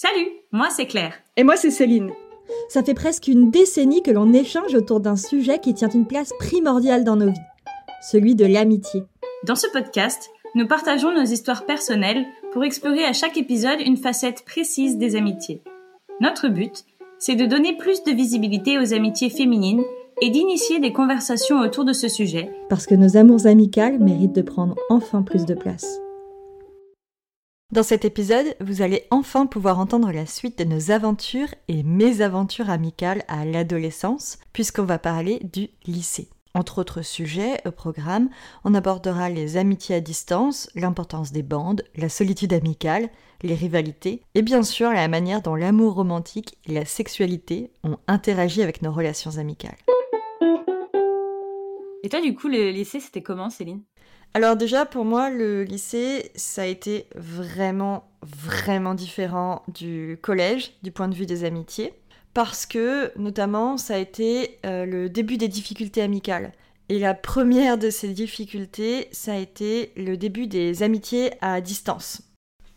Salut, moi c'est Claire. Et moi c'est Céline. Ça fait presque une décennie que l'on échange autour d'un sujet qui tient une place primordiale dans nos vies, celui de l'amitié. Dans ce podcast, nous partageons nos histoires personnelles pour explorer à chaque épisode une facette précise des amitiés. Notre but, c'est de donner plus de visibilité aux amitiés féminines et d'initier des conversations autour de ce sujet. Parce que nos amours amicales méritent de prendre enfin plus de place. Dans cet épisode, vous allez enfin pouvoir entendre la suite de nos aventures et mésaventures amicales à l'adolescence, puisqu'on va parler du lycée. Entre autres sujets au programme, on abordera les amitiés à distance, l'importance des bandes, la solitude amicale, les rivalités, et bien sûr la manière dont l'amour romantique et la sexualité ont interagi avec nos relations amicales. Et toi, du coup, le lycée, c'était comment, Céline? Alors déjà, pour moi, le lycée, ça a été vraiment, vraiment différent du collège, du point de vue des amitiés, parce que, notamment, ça a été euh, le début des difficultés amicales. Et la première de ces difficultés, ça a été le début des amitiés à distance.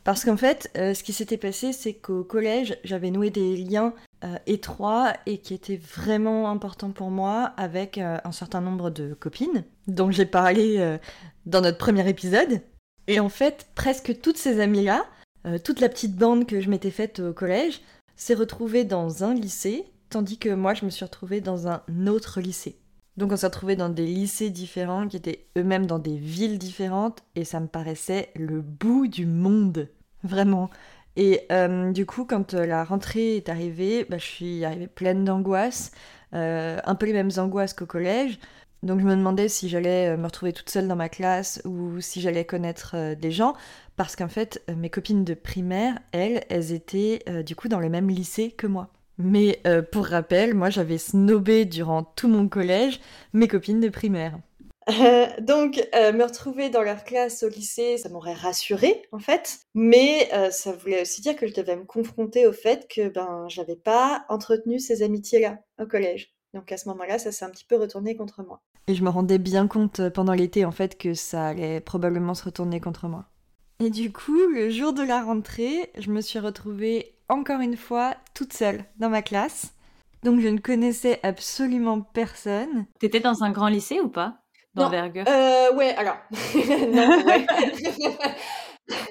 Parce qu'en fait, euh, ce qui s'était passé, c'est qu'au collège, j'avais noué des liens euh, étroits et qui étaient vraiment importants pour moi avec un certain nombre de copines, dont j'ai parlé dans notre premier épisode. Et en fait, presque toutes ces amies-là, euh, toute la petite bande que je m'étais faite au collège, s'est retrouvée dans un lycée, tandis que moi, je me suis retrouvée dans un autre lycée. Donc on s'est retrouvés dans des lycées différents, qui étaient eux-mêmes dans des villes différentes, et ça me paraissait le bout du monde, vraiment. Et euh, du coup, quand euh, la rentrée est arrivée, bah, je suis arrivée pleine d'angoisse, un peu les mêmes angoisses qu'au collège. Donc je me demandais si j'allais euh, me retrouver toute seule dans ma classe ou si j'allais connaître euh, des gens, parce qu'en fait, euh, mes copines de primaire, elles, elles étaient du coup dans le même lycée que moi. Mais pour rappel, moi j'avais snobé durant tout mon collège mes copines de primaire. Donc, me retrouver dans leur classe au lycée, ça m'aurait rassurée en fait, mais ça voulait aussi dire que je devais me confronter au fait que ben j'avais pas entretenu ces amitiés-là au collège. Donc à ce moment-là, ça s'est un petit peu retourné contre moi. Et je me rendais bien compte euh, pendant l'été en fait que ça allait probablement se retourner contre moi. Et du coup, le jour de la rentrée, je me suis retrouvée encore une fois toute seule dans ma classe. Donc je ne connaissais absolument personne. T'étais dans un grand lycée ou pas? D'envergure euh, Ouais, alors. non, ouais.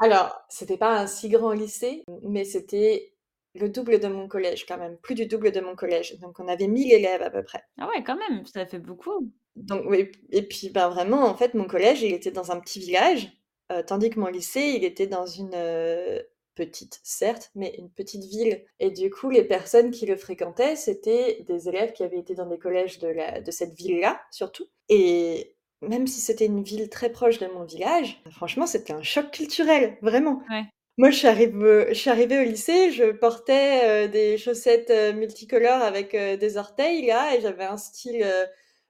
alors, c'était pas un si grand lycée, mais c'était le double de mon collège quand même, plus du double de mon collège. Donc on avait 1000 élèves à peu près. Ah ouais, quand même, ça fait beaucoup. Donc oui, et puis ben vraiment, en fait, mon collège, il était dans un petit village, euh, tandis que mon lycée, il était dans une euh, petite, certes, mais une petite ville. Et du coup, les personnes qui le fréquentaient, c'était des élèves qui avaient été dans des collèges de, la, de cette ville-là, surtout. Et même si c'était une ville très proche de mon village, franchement, c'était un choc culturel, vraiment. Ouais. Moi, je suis, arrivée, je suis arrivée au lycée, je portais euh, des chaussettes euh, multicolores avec euh, des orteils, là, et j'avais un style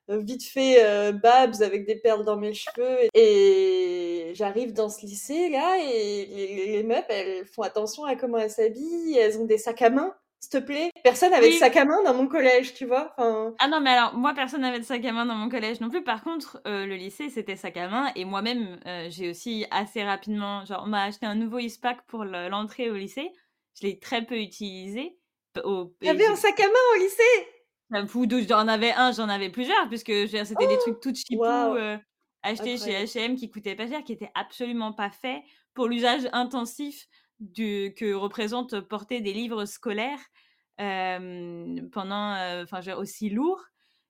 vite fait babs avec des perles dans mes cheveux. Et j'arrive dans ce lycée, là, et les, les meufs, elles font attention à comment elles s'habillent, elles ont des sacs à main s'il te plaît. Personne n'avait de sac à main dans mon collège, tu vois. Ah non, mais alors, moi, personne n'avait de sac à main dans mon collège non plus. Par contre, euh, le lycée, c'était sac à main. Et moi-même, euh, j'ai aussi assez rapidement, genre, on m'a acheté un nouveau ISPAC pour l'entrée au lycée. Je l'ai très peu utilisé. T'avais un sac à main au lycée? J'en avais un, j'en avais plusieurs, puisque c'était des oh, trucs tout cheapou euh, achetés chez H&M qui coûtaient pas cher, qui étaient absolument pas faits pour l'usage intensif du, que représente porter des livres scolaires pendant, enfin, aussi lourd.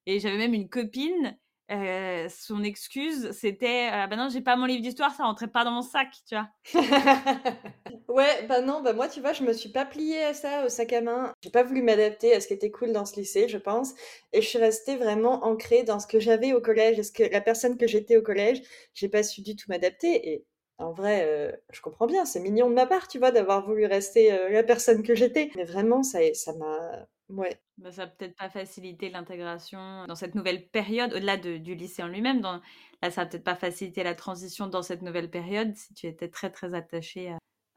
Et j'avais même une copine, son excuse, c'était «Ah bah non, j'ai pas mon livre d'histoire, ça rentrait pas dans mon sac, tu vois. ouais, bah non, bah moi, tu vois, je me suis pas pliée à ça, au sac à main. J'ai pas voulu m'adapter à ce qui était cool dans ce lycée, je pense. Et je suis restée vraiment ancrée dans ce que j'avais au collège, et ce que la personne que j'étais au collège. J'ai pas su du tout m'adapter. Et en vrai, euh, je comprends bien, c'est mignon de ma part, tu vois, d'avoir voulu rester euh, la personne que j'étais. Mais vraiment, ça, ça m'a. Ouais. Bah, ça n'a peut-être pas facilité l'intégration dans cette nouvelle période, au-delà du lycée en lui-même. Là, ça n'a peut-être pas facilité la transition dans cette nouvelle période si tu étais très, très attachée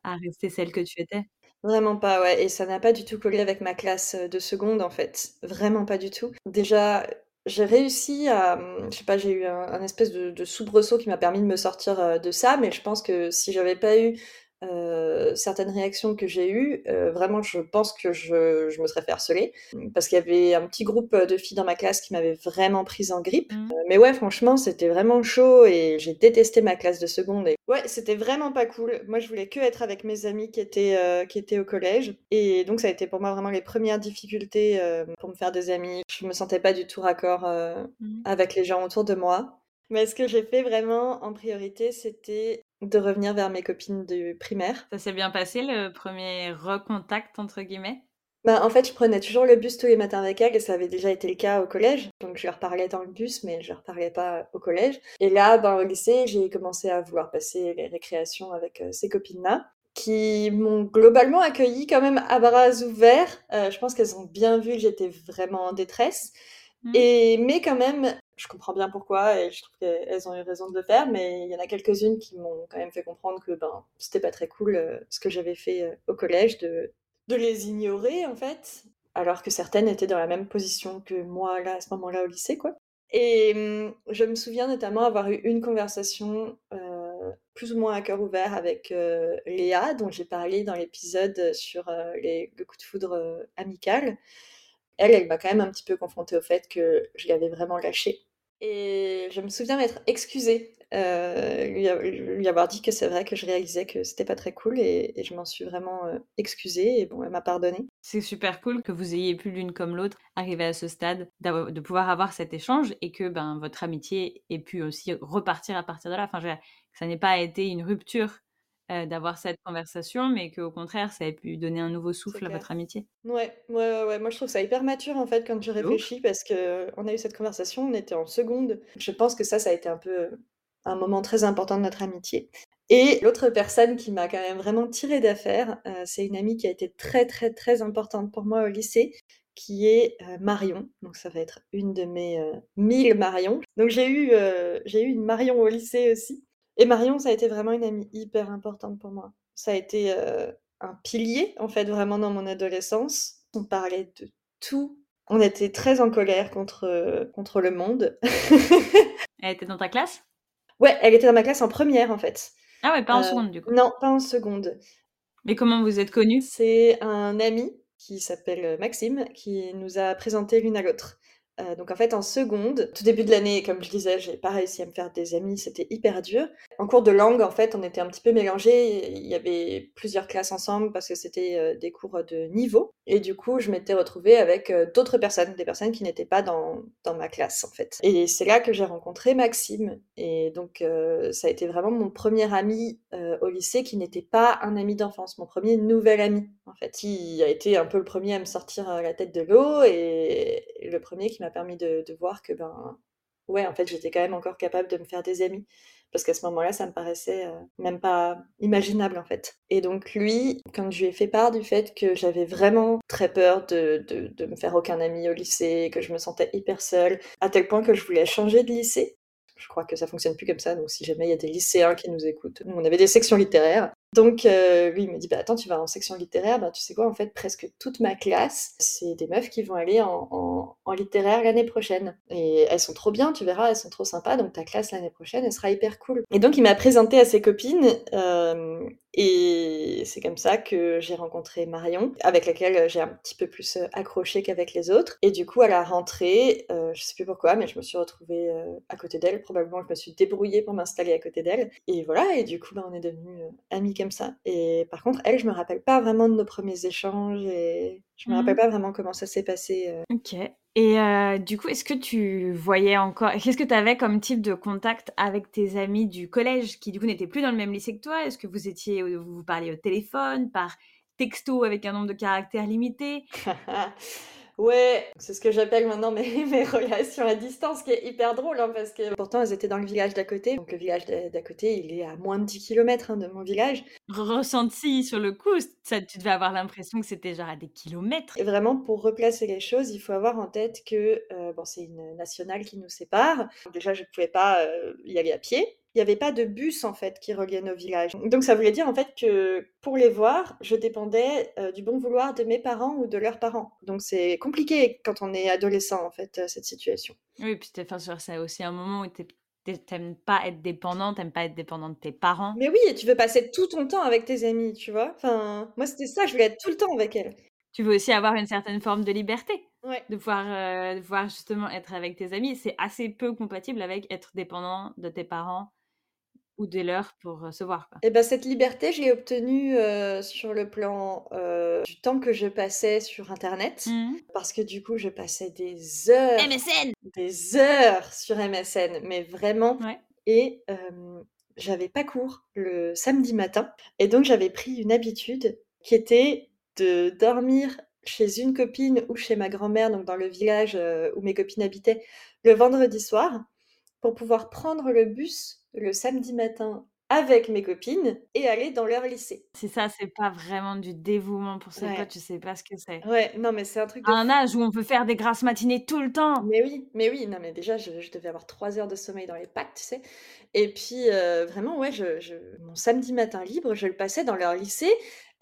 à, rester celle que tu étais. Vraiment pas, ouais. Et ça n'a pas du tout collé avec ma classe euh, de seconde, en fait. Vraiment pas du tout. Déjà, j'ai réussi à, mmh, je sais pas, j'ai eu un, espèce de, soubresaut qui m'a permis de me sortir de ça, mais je pense que si j'avais pas eu euh, certaines réactions que j'ai eues, euh, vraiment, je pense que je, je me serais fait harceler. Parce qu'il y avait un petit groupe de filles dans ma classe qui m'avaient vraiment prise en grippe. Mmh. Euh, mais ouais, franchement, c'était vraiment chaud et j'ai détesté ma classe de seconde. Et ouais, c'était vraiment pas cool. Moi, je voulais que être avec mes amis qui étaient, qui étaient au collège. Et donc, ça a été pour moi vraiment les premières difficultés pour me faire des amis. Je me sentais pas du tout raccord Mmh. avec les gens autour de moi. Mais ce que j'ai fait vraiment en priorité, c'était de revenir vers mes copines du primaire. Ça s'est bien passé le premier recontact entre guillemets? Bah, en fait, je prenais toujours le bus tous les matins avec elles et ça avait déjà été le cas au collège. Donc je leur parlais dans le bus, mais je leur parlais pas au collège. Et là, ben, au lycée, j'ai commencé à vouloir passer les récréations avec euh, ces copines-là qui m'ont globalement accueilli quand même à bras ouverts. Euh, je pense qu'elles ont bien vu que j'étais vraiment en détresse. Mmh. Et, mais quand même, je comprends bien pourquoi et je trouve qu'elles ont eu raison de le faire, mais il y en a quelques-unes qui m'ont quand même fait comprendre que ben, c'était pas très cool euh, ce que j'avais fait euh, au collège, de, de les ignorer en fait, alors que certaines étaient dans la même position que moi là à ce moment-là au lycée quoi. Et hum, je me souviens notamment avoir eu une conversation euh, plus ou moins à cœur ouvert avec Léa, dont j'ai parlé dans l'épisode sur le coup de foudre amical. Elle, elle m'a quand même un petit peu confrontée au fait que je l'avais vraiment lâché. Et je me souviens m'être excusée, euh, lui, avoir dit que c'est vrai que je réalisais que c'était pas très cool et, je m'en suis vraiment euh, excusée et bon, elle m'a pardonné. C'est super cool que vous ayez pu l'une comme l'autre arriver à ce stade, de pouvoir avoir cet échange et que ben, votre amitié ait pu aussi repartir à partir de là. Enfin, que ça n'ait pas été une rupture euh, d'avoir cette conversation, mais qu'au contraire, ça ait pu donner un nouveau souffle à votre amitié. Ouais, ouais, ouais, ouais. Moi je trouve ça hyper mature en fait quand ouf. réfléchis parce que on a eu cette conversation, on était en seconde. Je pense que ça, ça a été un peu un moment très important de notre amitié. Et l'autre personne qui m'a quand même vraiment tiré d'affaire, euh, c'est une amie qui a été très très très importante pour moi au lycée, qui est euh, Marion. Donc ça va être une de mes mille Marion. Donc j'ai eu, j'ai eu une Marion au lycée aussi. Et Marion, ça a été vraiment une amie hyper importante pour moi. Ça a été euh, un pilier, en fait, vraiment dans mon adolescence. On parlait de tout. On était très en colère contre, euh, contre le monde. Elle était dans ta classe? Ouais, elle était dans ma classe en première, en fait. Ah ouais, pas en Euh, seconde du coup. Non, pas en seconde. Mais comment vous êtes connus? C'est un ami qui s'appelle Maxime qui nous a présenté l'une à l'autre. Euh, donc en fait en seconde, tout début de l'année, comme je disais, j'ai pas réussi à me faire des amis, c'était hyper dur. En cours de langue, en fait, on était un petit peu mélangés. Il y avait plusieurs classes ensemble parce que c'était euh, des cours de niveau. Et du coup, je m'étais retrouvée avec euh, d'autres personnes, des personnes qui n'étaient pas dans, dans ma classe en fait. Et c'est là que j'ai rencontré Maxime. Et donc ça a été vraiment mon premier ami au lycée qui n'était pas un ami d'enfance, mon premier nouvel ami en fait, qui a été un peu le premier à me sortir euh, la tête de l'eau et le premier qui m'a permis de, de voir que ben ouais, en fait, j'étais quand même encore capable de me faire des amis. Parce qu'à ce moment-là, ça me paraissait euh, même pas imaginable, en fait. Et donc, lui, quand je lui ai fait part du fait que j'avais vraiment très peur de, de, de me faire aucun ami au lycée, que je me sentais hyper seule, à tel point que je voulais changer de lycée. Je crois que ça fonctionne plus comme ça, donc si jamais il y a des lycéens qui nous écoutent, nous on avait des sections littéraires. Donc euh, lui il me dit bah attends tu vas en section littéraire, bah tu sais quoi en fait presque toute ma classe c'est des meufs qui vont aller en, littéraire l'année prochaine. Et elles sont trop bien tu verras elles sont trop sympas. Donc ta classe l'année prochaine elle sera hyper cool. Et donc il m'a présenté à ses copines euh, et c'est comme ça que j'ai rencontré Marion avec laquelle j'ai un petit peu plus accroché qu'avec les autres. Et du coup à la rentrée euh, je sais plus pourquoi mais je me suis retrouvée euh, à côté d'elle. Probablement je me suis débrouillée pour m'installer à côté d'elle. Et voilà et du coup bah, on est devenus euh, amis comme ça. Et par contre, elle, je me rappelle pas vraiment de nos premiers échanges et je me rappelle pas vraiment comment ça s'est passé. euh. Ok. Et euh, du coup, est-ce que tu voyais encore... Qu'est-ce que tu avais comme type de contact avec tes amis du collège qui, du coup, n'étaient plus dans le même lycée que toi? Est-ce que vous étiez... Vous vous parliez au téléphone, par texto avec un nombre de caractères limité Ouais, c'est ce que j'appelle maintenant mes, mes relations à distance, qui est hyper drôle, hein, parce que pourtant elles étaient dans le village d'à côté. Donc le village d'à côté, il est à moins de 10 km de mon village. Ressenti sur le coup, ça, tu devais avoir l'impression que c'était genre à des kilomètres. Et vraiment, pour replacer les choses, il faut avoir en tête que euh, bon, c'est une nationale qui nous sépare. Déjà, je ne pouvais pas euh, y aller à pied. Il n'y avait pas de bus en fait qui reliait nos villages. Donc ça voulait dire en fait que pour les voir, je dépendais euh, du bon vouloir de mes parents ou de leurs parents. Donc c'est compliqué quand on est adolescent en fait euh, cette situation. Oui, puis t'es- enfin, sur- c'est aussi un moment où t'es t'aimes pas être dépendant, t'aimes pas être dépendant de tes parents. Mais oui, et tu veux passer tout ton temps avec tes amis, tu vois. Enfin, moi c'était ça, je voulais être tout le temps avec elles. Tu veux aussi avoir une certaine forme de liberté, Ouais. de pouvoir, euh, de pouvoir justement être avec tes amis. C'est assez peu compatible avec être dépendant de tes parents ou des leurs pour euh, se voir. Quoi. Et ben cette liberté, je l'ai obtenue euh, sur le plan euh, du temps que je passais sur Internet, Mmh. parce que du coup, je passais des heures, MSN des heures sur MSN, mais vraiment. Ouais. Et euh, j'avais pas cours le samedi matin, et donc j'avais pris une habitude qui était de dormir chez une copine ou chez ma grand-mère, donc dans le village euh, où mes copines habitaient, le vendredi soir, pour pouvoir prendre le bus le samedi matin avec mes copines et aller dans leur lycée. Si ça, c'est pas vraiment du dévouement pour ses Ouais. potes, je sais pas ce que c'est. Ouais, non, mais c'est un truc de À un âge où on peut faire des grasses matinées tout le temps. Mais oui, mais oui, non, mais déjà, je, je devais avoir trois heures de sommeil dans les pattes, tu sais. Et puis, euh, vraiment, ouais, je, je- mon samedi matin libre, je le passais dans leur lycée.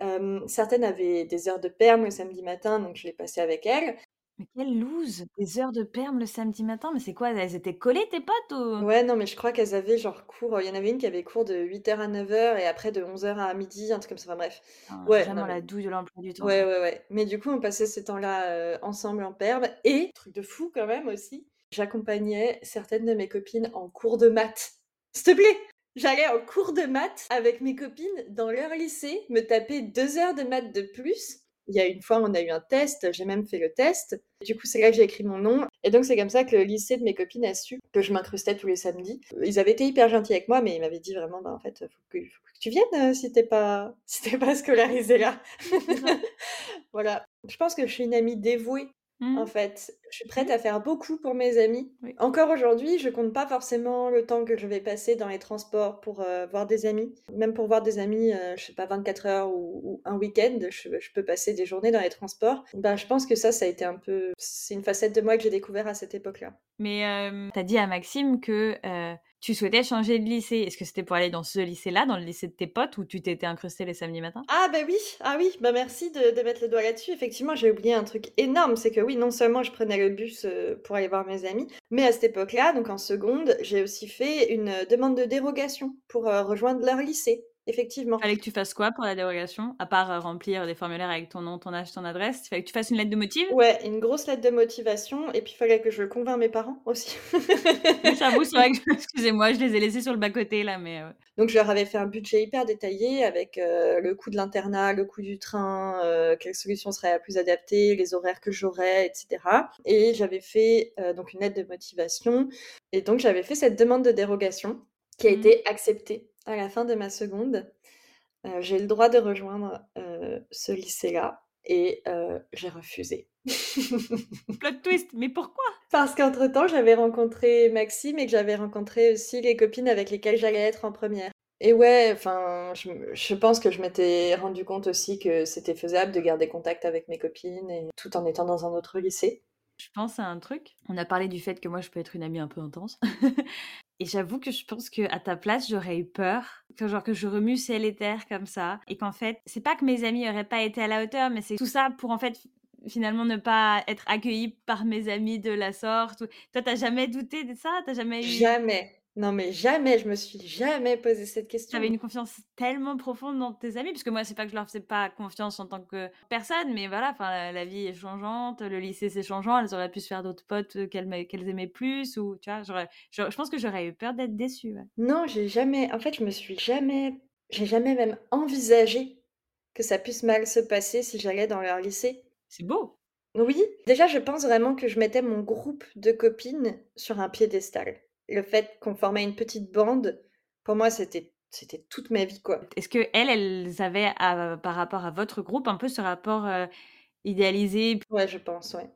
Euh, certaines avaient des heures de perme le samedi matin, donc je les passais avec elles. Mais quelle loose Des heures de perme le samedi matin, mais c'est quoi Elles étaient collées tes potes ou? Ouais, non, mais je crois qu'elles avaient genre cours. Il y en avait une qui avait cours de 8h à 9h et après de 11h à midi, un truc comme ça. Enfin bref. Enfin, Ouais, Vraiment mais- la douille de l'emploi du temps. Ouais, quoi. ouais, ouais. Mais du coup, on passait ce temps-là ensemble en perme. Et, truc de fou quand même aussi, j'accompagnais certaines de mes copines en cours de maths. S'il te plaît J'allais en cours de maths avec mes copines dans leur lycée, me taper deux heures de maths de plus. Il y a une fois, on a eu un test, j'ai même fait le test. Du coup, c'est là que j'ai écrit mon nom. Et donc, c'est comme ça que le lycée de mes copines a su que je m'incrustais tous les samedis. Ils avaient été hyper gentils avec moi, mais ils m'avaient dit vraiment, bah, en fait, faut que, faut que tu viennes euh, si t'es pas, si t'es pas scolarisé là. voilà. Je pense que je suis une amie dévouée, En fait. Je suis prête à faire beaucoup pour mes amis. Oui. Encore aujourd'hui, je compte pas forcément le temps que je vais passer dans les transports pour euh, voir des amis. Même pour voir des amis, euh, je sais pas, 24 heures ou, ou un week-end, je, je peux passer des journées dans les transports. Bah, je pense que ça, ça a été un peu... C'est une facette de moi que j'ai découvert à cette époque-là. Mais euh, t'as dit à Maxime que euh, tu souhaitais changer de lycée? Est-ce que c'était pour aller dans ce lycée-là, dans le lycée de tes potes, où tu t'étais incrusté les samedis matins? Ah bah oui, ah oui, bah merci de, de mettre le doigt là-dessus. Effectivement, j'ai oublié un truc énorme, c'est que oui, non seulement je prenais le bus euh, pour aller voir mes amis, mais à cette époque-là, donc en seconde, j'ai aussi fait une euh, demande de dérogation pour euh, rejoindre leur lycée. Effectivement. Fallait que tu fasses quoi pour la dérogation À part euh, remplir des formulaires avec ton nom, ton âge, ton adresse, il fallait que tu fasses une lettre de motif Ouais, une grosse lettre de motivation, et puis il fallait que je convainc mes parents aussi. J'avoue, c'est vrai que, excusez-moi, je les ai laissés sur le bas-côté là, mais euh, Donc je leur avais fait un budget hyper détaillé avec euh, le coût de l'internat, le coût du train, quelle solution serait la plus adaptée, les horaires que j'aurais, etc. Et j'avais fait donc une lettre de motivation. Et donc j'avais fait cette demande de dérogation qui a Mhm. été acceptée à la fin de ma seconde. Euh, j'ai le droit de rejoindre euh, ce lycée-là et euh, j'ai refusé. plot twist. Mais pourquoi? Parce qu'entre-temps, j'avais rencontré Maxime et que j'avais rencontré aussi les copines avec lesquelles j'allais être en première. Et ouais, enfin, je, je pense que je m'étais rendu compte aussi que c'était faisable de garder contact avec mes copines et tout en étant dans un autre lycée. Je pense à un truc. On a parlé du fait que moi, je peux être une amie un peu intense. et j'avoue que je pense que à ta place, j'aurais eu peur. Que genre que je remue ciel et terre comme ça. Et qu'en fait, c'est pas que mes amis auraient pas été à la hauteur, mais c'est tout ça pour en fait finalement ne pas être accueillie par mes amis de la sorte. Toi, t'as jamais douté de ça? T'as jamais eu... Jamais. Non, mais jamais, je me suis jamais posé cette question. T'avais une confiance tellement profonde dans tes amis, parce que moi, c'est pas que je leur faisais pas confiance en tant que personne, mais voilà, enfin, la, la vie est changeante, le lycée c'est changeant, elles auraient pu se faire d'autres potes euh, qu'elles m'a- qu'elles aimaient plus, ou tu vois, j'aurais- j'aurais- je pense que j'aurais eu peur d'être déçue. ouais. Non, j'ai jamais. En fait, je me suis jamais. J'ai jamais même envisagé que ça puisse mal se passer si j'allais dans leur lycée. C'est beau. Oui, déjà, je pense vraiment que je mettais mon groupe de copines sur un piédestal. Le fait qu'on formait une petite bande, pour moi, c'était c'était toute ma vie, quoi. Est-ce que elles, elles avaient à- par rapport à votre groupe un peu ce rapport euh, idéalisé? Ouais, je pense, ouais.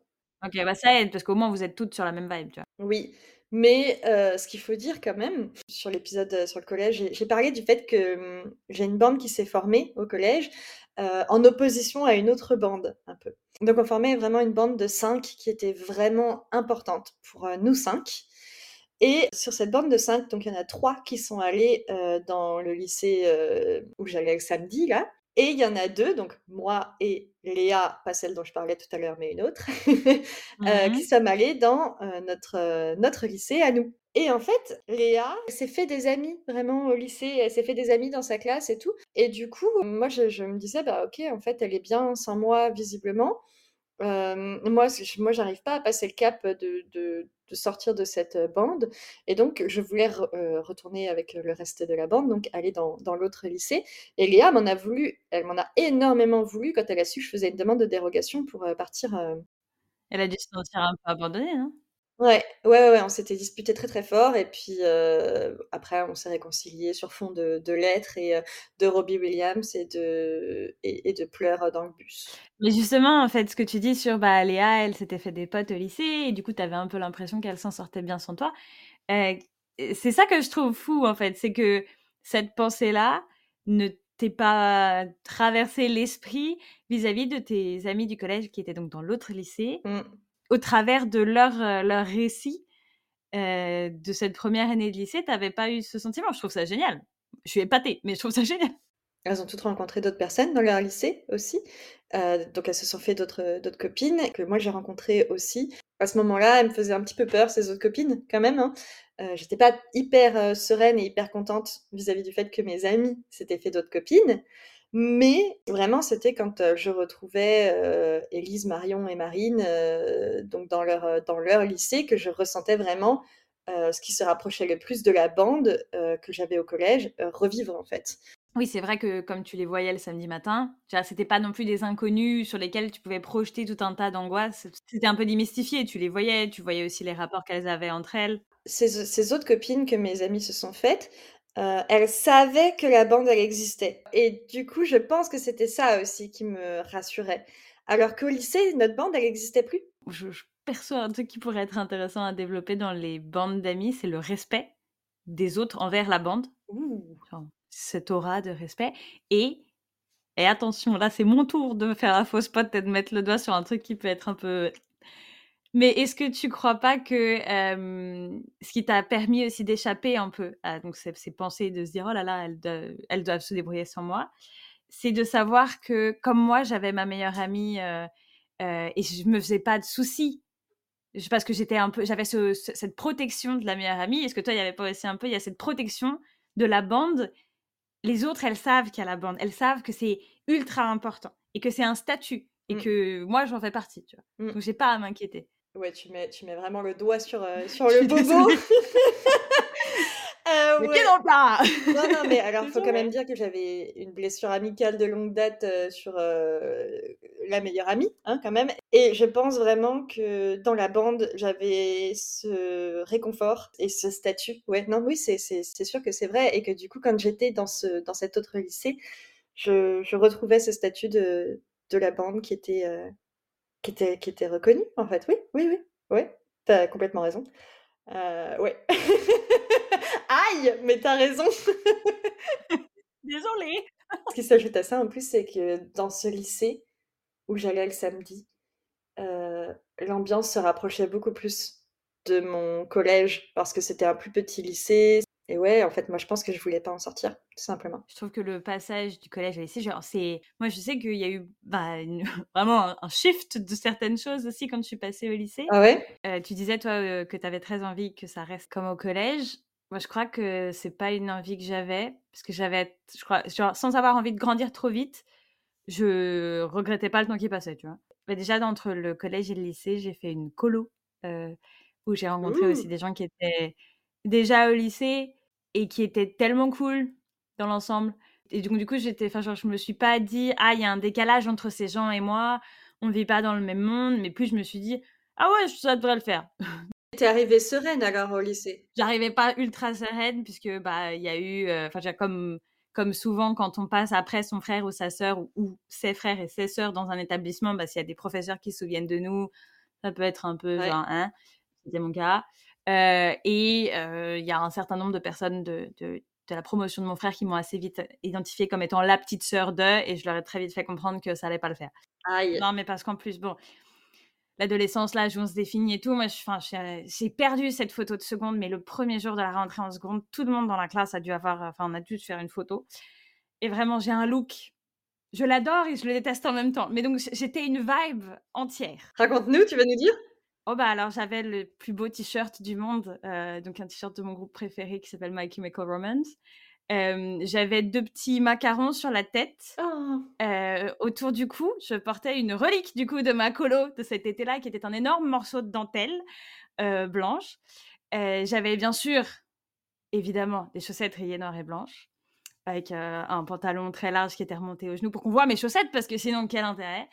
Ok, bah ça aide, parce qu'au moins vous êtes toutes sur la même vibe, tu vois. Oui, mais euh, ce qu'il faut dire quand même, sur l'épisode euh, sur le collège, j'ai- parlé du fait que hum, j'ai une bande qui s'est formée au collège euh, en opposition à une autre bande, un peu. Donc on formait vraiment une bande de cinq qui était vraiment importante pour nous cinq. Et sur cette bande de cinq, donc il y en a trois qui sont allés euh, dans le lycée euh, où j'allais le samedi, là. Et il y en a deux, donc moi et Léa, pas celle dont je parlais tout à l'heure, mais une autre, euh, qui Mmh sommes allées dans notre, notre lycée à nous. Et en fait, Léa s'est fait des amis vraiment au lycée, elle s'est fait des amis dans sa classe et tout. Et du coup, moi, je, je me disais, bah ok, en fait, elle est bien sans moi, visiblement. Moi, moi, j'arrive pas à passer le cap de, de, sortir de cette bande. Et donc, je voulais re- retourner avec le reste de la bande, donc aller dans, dans l'autre lycée. Et Léa m'en a voulu, elle m'en a énormément voulu quand elle a su que je faisais une demande de dérogation pour partir. Elle a dû se sentir un peu abandonnée, non? Ouais, ouais, ouais, ouais, on s'était disputé très très fort. Et puis euh, après, on s'est réconcilié sur fond de, de lettres et euh, de Robbie Williams et de, et, et de pleurs dans le bus. Mais justement, en fait, ce que tu dis sur bah, Léa, elle s'était fait des potes au lycée, et du coup, tu avais un peu l'impression qu'elle s'en sortait bien sans toi. Euh, c'est ça que je trouve fou, en fait, c'est que cette pensée-là ne t'ait pas traversé l'esprit vis-à-vis de tes amis du collège qui étaient donc dans l'autre lycée, Mm. Au travers de leur, euh, leur récit euh, de cette première année de lycée, t'avais pas eu ce sentiment. Je trouve ça génial. Je suis épatée, mais je trouve ça génial. Elles ont toutes rencontré d'autres personnes dans leur lycée aussi. Euh, donc elles se sont fait d'autres copines que moi j'ai rencontrées aussi. À ce moment-là, elles me faisaient un petit peu peur, ces autres copines, quand même. Hein. Euh, J'étais pas hyper sereine et hyper contente vis-à-vis du fait que mes amis s'étaient fait d'autres copines. Mais vraiment, c'était quand je retrouvais euh, Élise, Marion et Marine euh, donc dans leur, dans leur lycée que je ressentais vraiment euh, ce qui se rapprochait le plus de la bande que j'avais au collège, revivre en fait. Oui, c'est vrai que comme tu les voyais le samedi matin, c'était pas non plus des inconnus sur lesquels tu pouvais projeter tout un tas d'angoisses. C'était un peu démystifié. Tu les voyais, tu voyais aussi les rapports qu'elles avaient entre elles. ces, ces autres copines que mes amies se sont faites, euh, elles savaient que la bande, elle existait. Et du coup, je pense que c'était ça aussi qui me rassurait. Alors qu'au lycée, notre bande, elle n'existait plus? Je, je perçois un truc qui pourrait être intéressant à développer dans les bandes d'amis, c'est le respect des autres envers la bande. Ouh. Genre, cette aura de respect. Et, et attention, là, c'est mon tour de me faire la fausse pote et de mettre le doigt sur un truc qui peut être un peu mais est-ce que tu crois pas que euh, ce qui t'a permis aussi d'échapper un peu à donc ces, ces, pensées de se dire oh là là elles doivent, elles doivent se débrouiller sans moi, c'est de savoir que comme moi j'avais ma meilleure amie euh, euh, et je me faisais pas de soucis parce que j'étais un peu j'avais ce, ce, cette protection de la meilleure amie. Est-ce que toi il y avait pas aussi un peu il y a cette protection de la bande? Les autres elles savent qu'il y a la bande, elles savent que c'est ultra important et que c'est un statut et Mm. que moi j'en fais partie. Tu vois? Mm. Donc j'ai pas à m'inquiéter. Ouais, tu mets, tu mets vraiment le doigt sur, euh, sur le bobo. Euh, Le ouais. pied dans le plat Non, non, mais alors, faut quand même dire que j'avais une blessure amicale de longue date euh, sur euh, la meilleure amie, hein, quand même. Et je pense vraiment que dans la bande, j'avais ce réconfort et ce statut. Ouais, non, oui, c'est sûr que c'est vrai. Et que du coup, quand j'étais dans, ce, dans cet autre lycée, je, je retrouvais ce statut de, de la bande qui était, qui, était, qui était reconnu, en fait. Oui, oui, oui. Ouais, t'as complètement raison. Euh, ouais. Aïe, mais t'as raison. Désolée. Ce qui s'ajoute à ça en plus, c'est que dans ce lycée où j'allais le samedi, euh, l'ambiance se rapprochait beaucoup plus de mon collège parce que c'était un plus petit lycée. Et ouais, en fait, moi je pense que je voulais pas en sortir, tout simplement. Je trouve que le passage du collège à lycée, genre, c'est. Moi, je sais qu'il y a eu bah, une- vraiment un, shift de certaines choses aussi quand je suis passée au lycée. Ah ouais? Euh, tu disais, toi, euh, que tu avais très envie que ça reste comme au collège. Moi, je crois que c'est pas une envie que j'avais, parce que j'avais, je crois, genre, sans avoir envie de grandir trop vite, je regrettais pas le temps qui passait, tu vois. Mais déjà, entre le collège et le lycée, j'ai fait une colo, euh, où j'ai rencontré Ouh. aussi des gens qui étaient déjà au lycée et qui étaient tellement cool dans l'ensemble. Et donc, du coup, j'étais, enfin, genre, je me suis pas dit, ah, il y a un décalage entre ces gens et moi, on vit pas dans le même monde, mais plus je me suis dit, ah ouais, ça devrait le faire. T'es arrivée sereine alors au lycée J'arrivais pas ultra sereine puisque bah il y a eu, euh, enfin euh, comme comme souvent quand on passe après son frère ou sa sœur ou, ou, ses frères et ses sœurs dans un établissement, bah s'il y a des professeurs qui se souviennent de nous, ça peut être un peu Ouais. genre hein, c'était mon cas. Euh, et il euh, y a un certain nombre de personnes de, de de la promotion de mon frère qui m'ont assez vite identifiée comme étant la petite sœur de, et je leur ai très vite fait comprendre que ça allait pas le faire. Aïe. Non, mais parce qu'en plus, bon, l'adolescence, l'âge où on se définit et tout, moi, j'ai perdu cette photo de seconde, mais le premier jour de la rentrée en seconde, tout le monde dans la classe a dû avoir, enfin, on a dû se faire une photo. Et vraiment, j'ai un look Je l'adore et je le déteste en même temps. Mais donc, j'étais une vibe entière. Raconte-nous, tu vas nous dire? Oh bah alors j'avais le plus beau t-shirt du monde, euh, donc un t-shirt de mon groupe préféré qui s'appelle My Chemical Romance. Euh, j'avais deux petits macarons sur la tête. Oh. Euh, autour du cou, je portais une relique du coup de ma colo de cet été-là, qui était un énorme morceau de dentelle blanche. J'avais bien sûr, évidemment, des chaussettes rayées noires et blanches, avec un pantalon très large qui était remonté aux genoux pour qu'on voit mes chaussettes, parce que sinon, quel intérêt?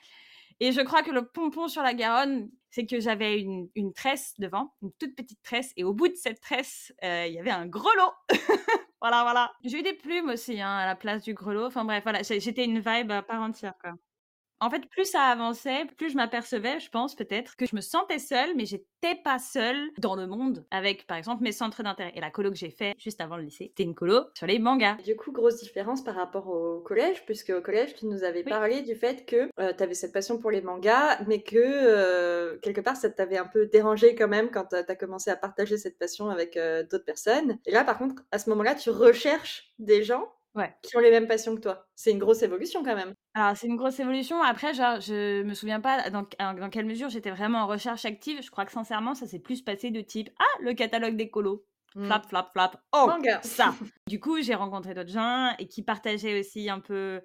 Et je crois que le pompon sur la Garonne, c'est que j'avais une, tresse devant, une toute petite tresse, et au bout de cette tresse, euh, il y avait un grelot. voilà, voilà. J'ai eu des plumes aussi hein, à la place du grelot. Enfin bref, voilà, j'étais une vibe à part entière. Quoi. En fait, plus ça avançait, plus je m'apercevais, je pense peut-être, que je me sentais seule, mais j'étais pas seule dans le monde avec, par exemple, mes centres d'intérêt. Et la colo que j'ai fait juste avant le lycée, c'était une colo sur les mangas. Du coup, grosse différence par rapport au collège, puisque au collège, tu nous avais parlé du fait que euh, tu avais cette passion pour les mangas, mais que euh, quelque part, ça t'avait un peu dérangé quand même quand tu as commencé à partager cette passion avec euh, d'autres personnes. Et là, par contre, à ce moment-là, tu recherches des gens qui ont les mêmes passions que toi. C'est une grosse évolution quand même. Alors, c'est une grosse évolution. Après, genre, je me souviens pas dans, dans quelle mesure j'étais vraiment en recherche active. Je crois que sincèrement, ça s'est plus passé de type Ah, le catalogue des colos. Hmm. Flap, flap, flap. Oh, Manga. ça. du coup, j'ai rencontré d'autres gens et qui partageaient aussi un peu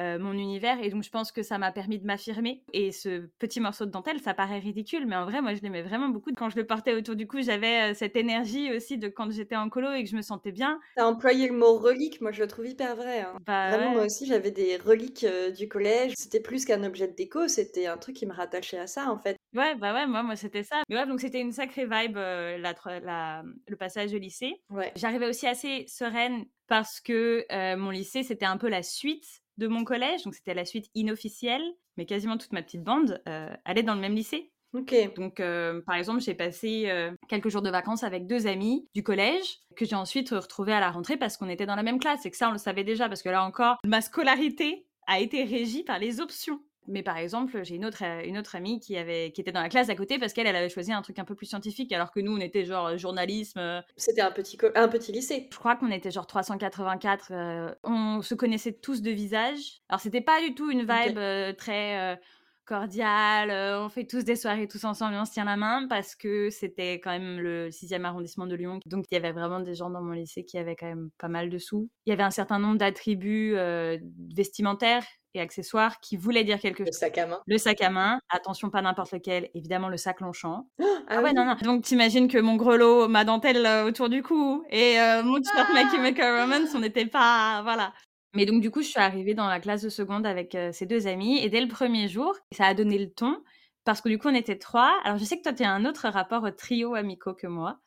euh, mon univers et donc je pense que ça m'a permis de m'affirmer. Et ce petit morceau de dentelle ça paraît ridicule mais en vrai moi je l'aimais vraiment beaucoup. Quand je le portais autour du cou j'avais euh, cette énergie aussi de quand j'étais en colo et que je me sentais bien. T'as employé le mot relique moi je le trouve hyper vrai hein. bah vraiment moi aussi j'avais des reliques euh, du collège. C'était plus qu'un objet de déco c'était un truc qui me rattachait à ça en fait. Ouais bah ouais moi moi c'était ça. Mais ouais donc c'était une sacrée vibe la, la, le passage au lycée. Ouais. j'arrivais aussi assez sereine parce que mon lycée c'était un peu la suite de mon collège, donc c'était la suite inofficielle, mais quasiment toute ma petite bande euh, allait dans le même lycée. Ok. Donc, euh, par exemple, j'ai passé euh, quelques jours de vacances avec deux amis du collège que j'ai ensuite retrouvés à la rentrée parce qu'on était dans la même classe et que ça, on le savait déjà parce que là encore, ma scolarité a été régie par les options. Mais par exemple, j'ai une autre, euh, une autre amie qui, avait, qui était dans la classe à côté parce qu'elle elle avait choisi un truc un peu plus scientifique alors que nous, on était genre euh, journalisme. Euh. C'était un petit, un petit lycée. Je crois qu'on était genre 384. on se connaissait tous de visage. Alors, c'était pas du tout une vibe très cordiale. on fait tous des soirées tous ensemble et on se tient la main parce que c'était quand même le 6e arrondissement de Lyon. Donc, il y avait vraiment des gens dans mon lycée qui avaient quand même pas mal de sous. Il y avait un certain nombre d'attributs vestimentaires et accessoires qui voulaient dire quelque chose. Le sac à main. Le sac à main, attention, pas n'importe lequel, évidemment le sac Longchamp. ah, ah, ouais, non, non. Donc t'imagines que mon grelot, ma dentelle euh, autour du cou et euh, mon t-shirt ah Chemical Romance, on n'était pas. Voilà. Mais donc du coup, je suis arrivée dans la classe de seconde avec euh, ces deux amis et dès le premier jour, ça a donné le ton parce que du coup, on était trois. Alors je sais que toi, tu as un autre rapport au trio amicaux que moi.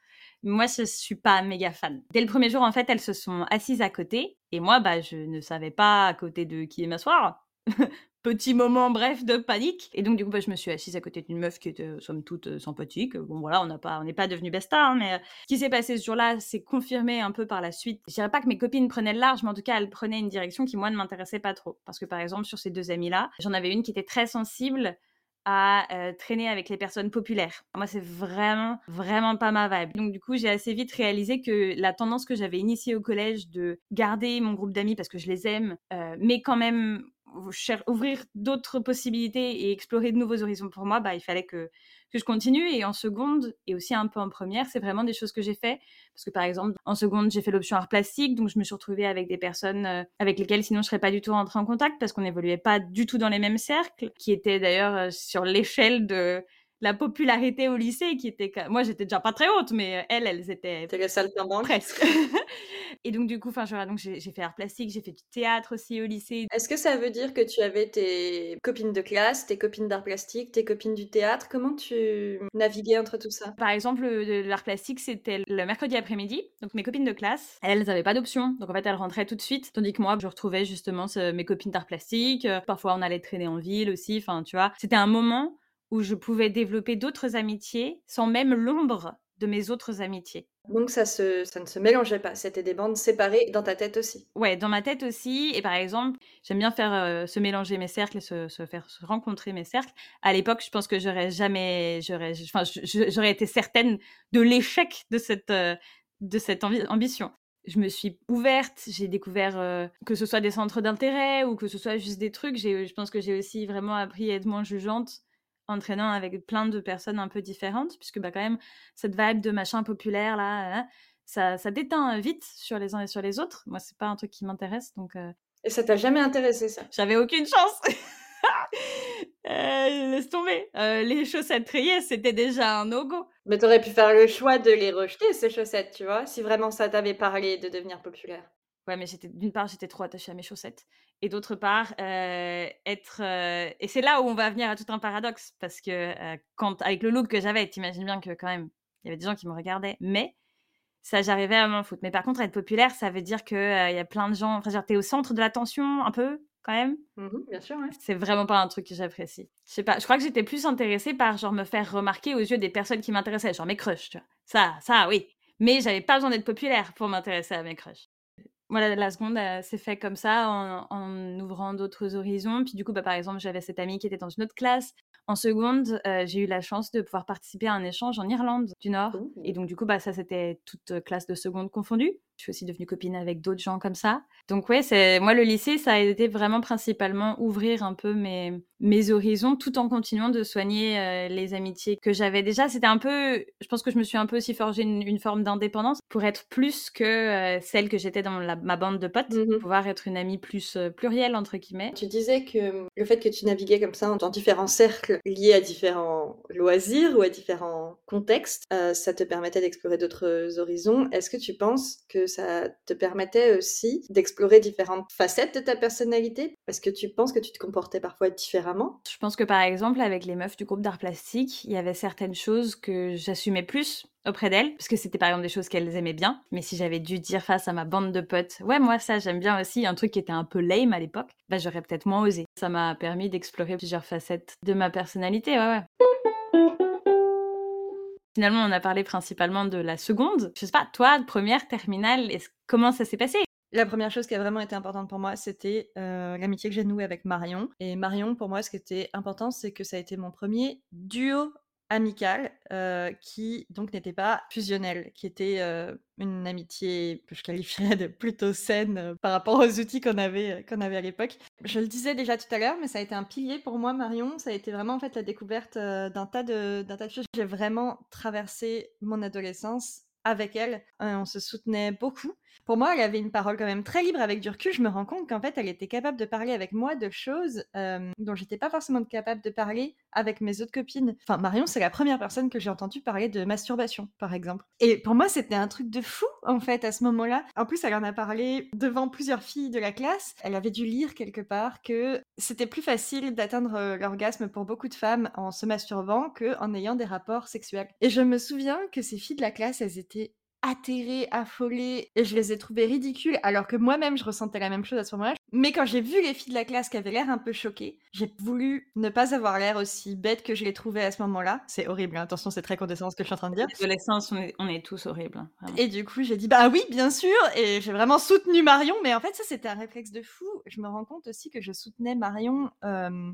Moi, je suis pas méga fan. Dès le premier jour, en fait, elles se sont assises à côté. Et moi, bah, je ne savais pas à côté de qui m'asseoir. Petit moment, bref, de panique. Et donc, du coup, bah, je me suis assise à côté d'une meuf qui était, somme toute, euh, sympathique. Bon, voilà, on n'a pas, on n'est pas devenu besta, hein, mais euh, ce qui s'est passé ce jour-là, c'est confirmé un peu par la suite. Je dirais pas que mes copines prenaient le large, mais en tout cas, elles prenaient une direction qui, moi, ne m'intéressait pas trop. Parce que, par exemple, sur ces deux amis-là, j'en avais une qui était très sensible à euh, traîner avec les personnes populaires. Moi, c'est vraiment, vraiment pas ma vibe. Donc, du coup, j'ai assez vite réalisé que la tendance que j'avais initiée au collège de garder mon groupe d'amis parce que je les aime, euh, mais quand même ouvrir d'autres possibilités et explorer de nouveaux horizons pour moi, bah, il fallait que, que je continue. Et en seconde, et aussi un peu en première, c'est vraiment des choses que j'ai fait. Parce que par exemple, en seconde, j'ai fait l'option art plastique, donc je me suis retrouvée avec des personnes euh, avec lesquelles sinon je serais pas du tout rentrée en contact parce qu'on n'évoluait pas du tout dans les mêmes cercles, qui étaient d'ailleurs euh, sur l'échelle de la popularité au lycée qui était moi j'étais déjà pas très haute mais euh, elles elles étaient salle presque et donc du coup enfin donc j'ai fait art plastique j'ai fait du théâtre aussi au lycée. Est-ce que ça veut dire que tu avais tes copines de classe tes copines d'art plastique tes copines du théâtre? Comment tu naviguais entre tout ça? Par exemple l'art plastique c'était le mercredi après-midi. Donc mes copines de classe elles n'avaient pas d'option. Donc en fait elles rentraient tout de suite. Tandis que moi je retrouvais justement mes copines d'art plastique. Parfois on allait traîner en ville aussi. Enfin tu vois c'était un moment où je pouvais développer d'autres amitiés sans même l'ombre de mes autres amitiés. Donc ça, se, ça ne se mélangeait pas, c'était des bandes séparées dans ta tête aussi. Ouais, dans ma tête aussi. Et par exemple, j'aime bien faire euh, se mélanger mes cercles et se, se, faire se rencontrer mes cercles. À l'époque, je pense que j'aurais jamais, j'aurais, enfin, j'aurais été certaine de l'échec de cette, euh, de cette ambition. je me suis ouverte, j'ai découvert euh, que ce soit des centres d'intérêt ou que ce soit juste des trucs. Je pense que j'ai aussi vraiment appris à être moins jugeante en traînant avec plein de personnes un peu différentes, puisque bah, quand même, cette vibe de machin populaire, là, ça, ça déteint vite sur les uns et sur les autres. Moi, c'est pas un truc qui m'intéresse, donc... Euh et ça t'a jamais intéressé, ça? J'avais aucune chance euh, laisse tomber. Euh, les chaussettes rayées, c'était déjà un no-go. Mais t'aurais pu faire le choix de les rejeter, ces chaussettes, tu vois, si vraiment ça t'avait parlé de devenir populaire. Ouais, mais j'étais d'une part, j'étais trop attachée à mes chaussettes. Et d'autre part, euh, être. Et c'est là où on va venir à tout un paradoxe. Parce que quand, avec le look que j'avais, t'imagines bien que quand même, il y avait des gens qui me regardaient. Mais ça, j'arrivais à m'en foutre. Mais par contre, être populaire, ça veut dire qu'il il y a plein de gens. Enfin, t'es au centre de l'attention, un peu quand même? Mmh bien sûr, ouais. C'est vraiment pas un truc que j'apprécie. Je sais pas, je crois que j'étais plus intéressée par genre me faire remarquer aux yeux des personnes qui m'intéressaient, genre mes crushs, tu vois. Ça, ça, oui. Mais j'avais pas besoin d'être populaire pour m'intéresser à mes crushs. Voilà, la seconde s'est fait comme ça, en, ouvrant d'autres horizons. Puis du coup, bah, par exemple, j'avais cette amie qui était dans une autre classe. En seconde, euh, j'ai eu la chance de pouvoir participer à un échange en Irlande du Nord. Et donc, du coup, bah, ça, c'était toute classe de seconde confondue. Je suis aussi devenue copine avec d'autres gens comme ça. Donc ouais, c'est moi le lycée, ça a été vraiment principalement ouvrir un peu mes mes horizons, tout en continuant de soigner euh, les amitiés que j'avais déjà. C'était un peu, je pense que je me suis un peu aussi forgé une, forme d'indépendance pour être plus que euh, celle que j'étais dans ma bande de potes, mmh pouvoir être une amie plus euh, plurielle entre guillemets. Tu disais que le fait que tu naviguais comme ça dans différents cercles liés à différents loisirs ou à différents contextes, ça te permettait d'explorer d'autres horizons. Est-ce que tu penses que ça te permettait aussi d'explorer différentes facettes de ta personnalité? Est-ce que tu penses que tu te comportais parfois différemment? Je pense que par exemple, avec les meufs du groupe d'art plastique, il y avait certaines choses que j'assumais plus auprès d'elles, parce que c'était par exemple des choses qu'elles aimaient bien. Mais si j'avais dû dire face à ma bande de potes, ouais, moi ça j'aime bien aussi, un truc qui était un peu lame à l'époque, bah j'aurais peut-être moins osé. Ça m'a permis d'explorer plusieurs facettes de ma personnalité, ouais, ouais. Finalement, on a parlé principalement de la seconde. Je sais pas, toi, première, terminale, comment ça s'est passé? La première chose qui a vraiment été importante pour moi, c'était euh, l'amitié que j'ai nouée avec Marion. Et Marion, pour moi, ce qui était important, c'est que ça a été mon premier duo amicale qui donc n'était pas fusionnelle, qui était une amitié que je qualifierais de plutôt saine par rapport aux outils qu'on avait, avait à l'époque. Je le disais déjà tout à l'heure, mais ça a été un pilier pour moi, Marion. Ça a été vraiment en fait la découverte d'un tas de d'un tas de choses. J'ai vraiment traversé mon adolescence avec elle. on se soutenait beaucoup pour moi, elle avait une parole quand même très libre avec du recul. Je me rends compte qu'en fait, elle était capable de parler avec moi de choses euh, dont j'étais pas forcément capable de parler avec mes autres copines. Enfin, Marion, c'est la première personne que j'ai entendu parler de masturbation, par exemple. Et pour moi, c'était un truc de fou, en fait, à ce moment-là. En plus, elle en a parlé devant plusieurs filles de la classe. Elle avait dû lire quelque part que c'était plus facile d'atteindre euh, l'orgasme pour beaucoup de femmes en se masturbant qu'en ayant des rapports sexuels. Et je me souviens que ces filles de la classe, elles étaient atterrée, affolée, et je les ai trouvées ridicules, alors que moi-même, je ressentais la même chose à ce moment-là. Mais quand j'ai vu les filles de la classe qui avaient l'air un peu choquées, j'ai voulu ne pas avoir l'air aussi bête que je les trouvais à ce moment-là. C'est horrible, hein. attention, c'est très condescendant ce que je suis en train de dire. L'adolescence, on, est, tous horribles. Hein, et du coup, j'ai dit, bah oui, bien sûr, et j'ai vraiment soutenu Marion, mais en fait, ça, c'était un réflexe de fou. Je me rends compte aussi que je soutenais Marion. Euh,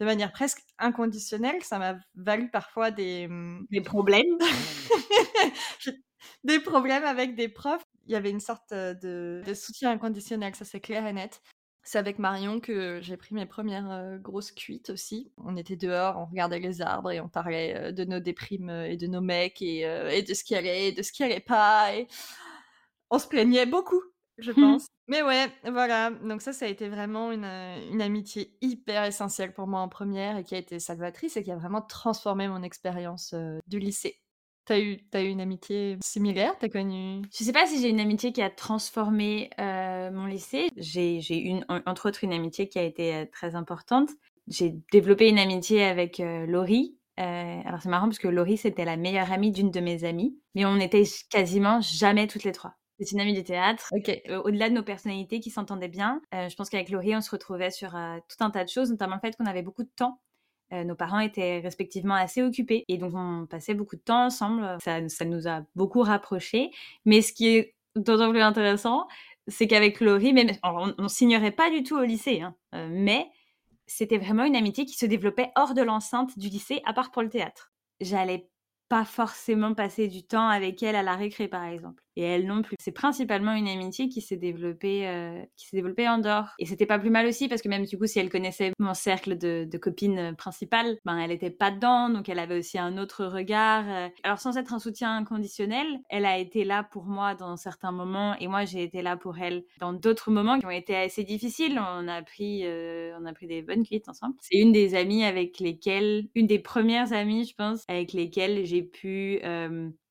de manière presque inconditionnelle, ça m'a valu parfois des, hum, des problèmes. des problèmes avec des profs. Il y avait une sorte de, soutien inconditionnel, ça c'est clair et net. C'est avec Marion que j'ai pris mes premières grosses cuites aussi. On était dehors, on regardait les arbres et on parlait de nos déprimes et de nos mecs et, de ce qui allait et de ce qui allait pas. Et... On se plaignait beaucoup, je mmh. pense. Mais ouais, voilà. Donc ça, ça a été vraiment une, une, amitié hyper essentielle pour moi en première et qui a été salvatrice et qui a vraiment transformé mon expérience du lycée. T'as eu, as eu une amitié similaire? T'as connu Je sais pas si j'ai une amitié qui a transformé euh, mon lycée. J'ai eu, entre autres, une amitié qui a été euh, très importante. J'ai développé une amitié avec euh, Laurie. alors c'est marrant parce que Laurie, c'était la meilleure amie d'une de mes amies. Mais on était quasiment jamais toutes les trois. C'est une amie du théâtre. Au-delà de nos personnalités qui s'entendaient bien, je pense qu'avec Laurie, on se retrouvait sur tout un tas de choses, notamment le fait qu'on avait beaucoup de temps euh, nos parents étaient respectivement assez occupés et donc on passait beaucoup de temps ensemble. Ça, nous a beaucoup rapprochés. Mais ce qui est d'autant plus intéressant, c'est qu'avec Laurie, même, on, ne signerait pas du tout au lycée, hein, euh, mais c'était vraiment une amitié qui se développait hors de l'enceinte du lycée, à part pour le théâtre. J'allais pas forcément passer du temps avec elle à la récré, par exemple. Et elle non plus. C'est principalement une amitié qui s'est développée, euh, qui s'est développée en dehors. Et c'était pas plus mal aussi parce que même du coup, si elle connaissait mon cercle de, copines principales, ben elle était pas dedans, donc elle avait aussi un autre regard. Euh. Alors sans être un soutien inconditionnel, elle a été là pour moi dans certains moments et moi j'ai été là pour elle dans d'autres moments qui ont été assez difficiles. On a pris, euh, on a pris des bonnes cuites ensemble. C'est une des amies avec lesquelles, une des premières amies, je pense, avec lesquelles j'ai pu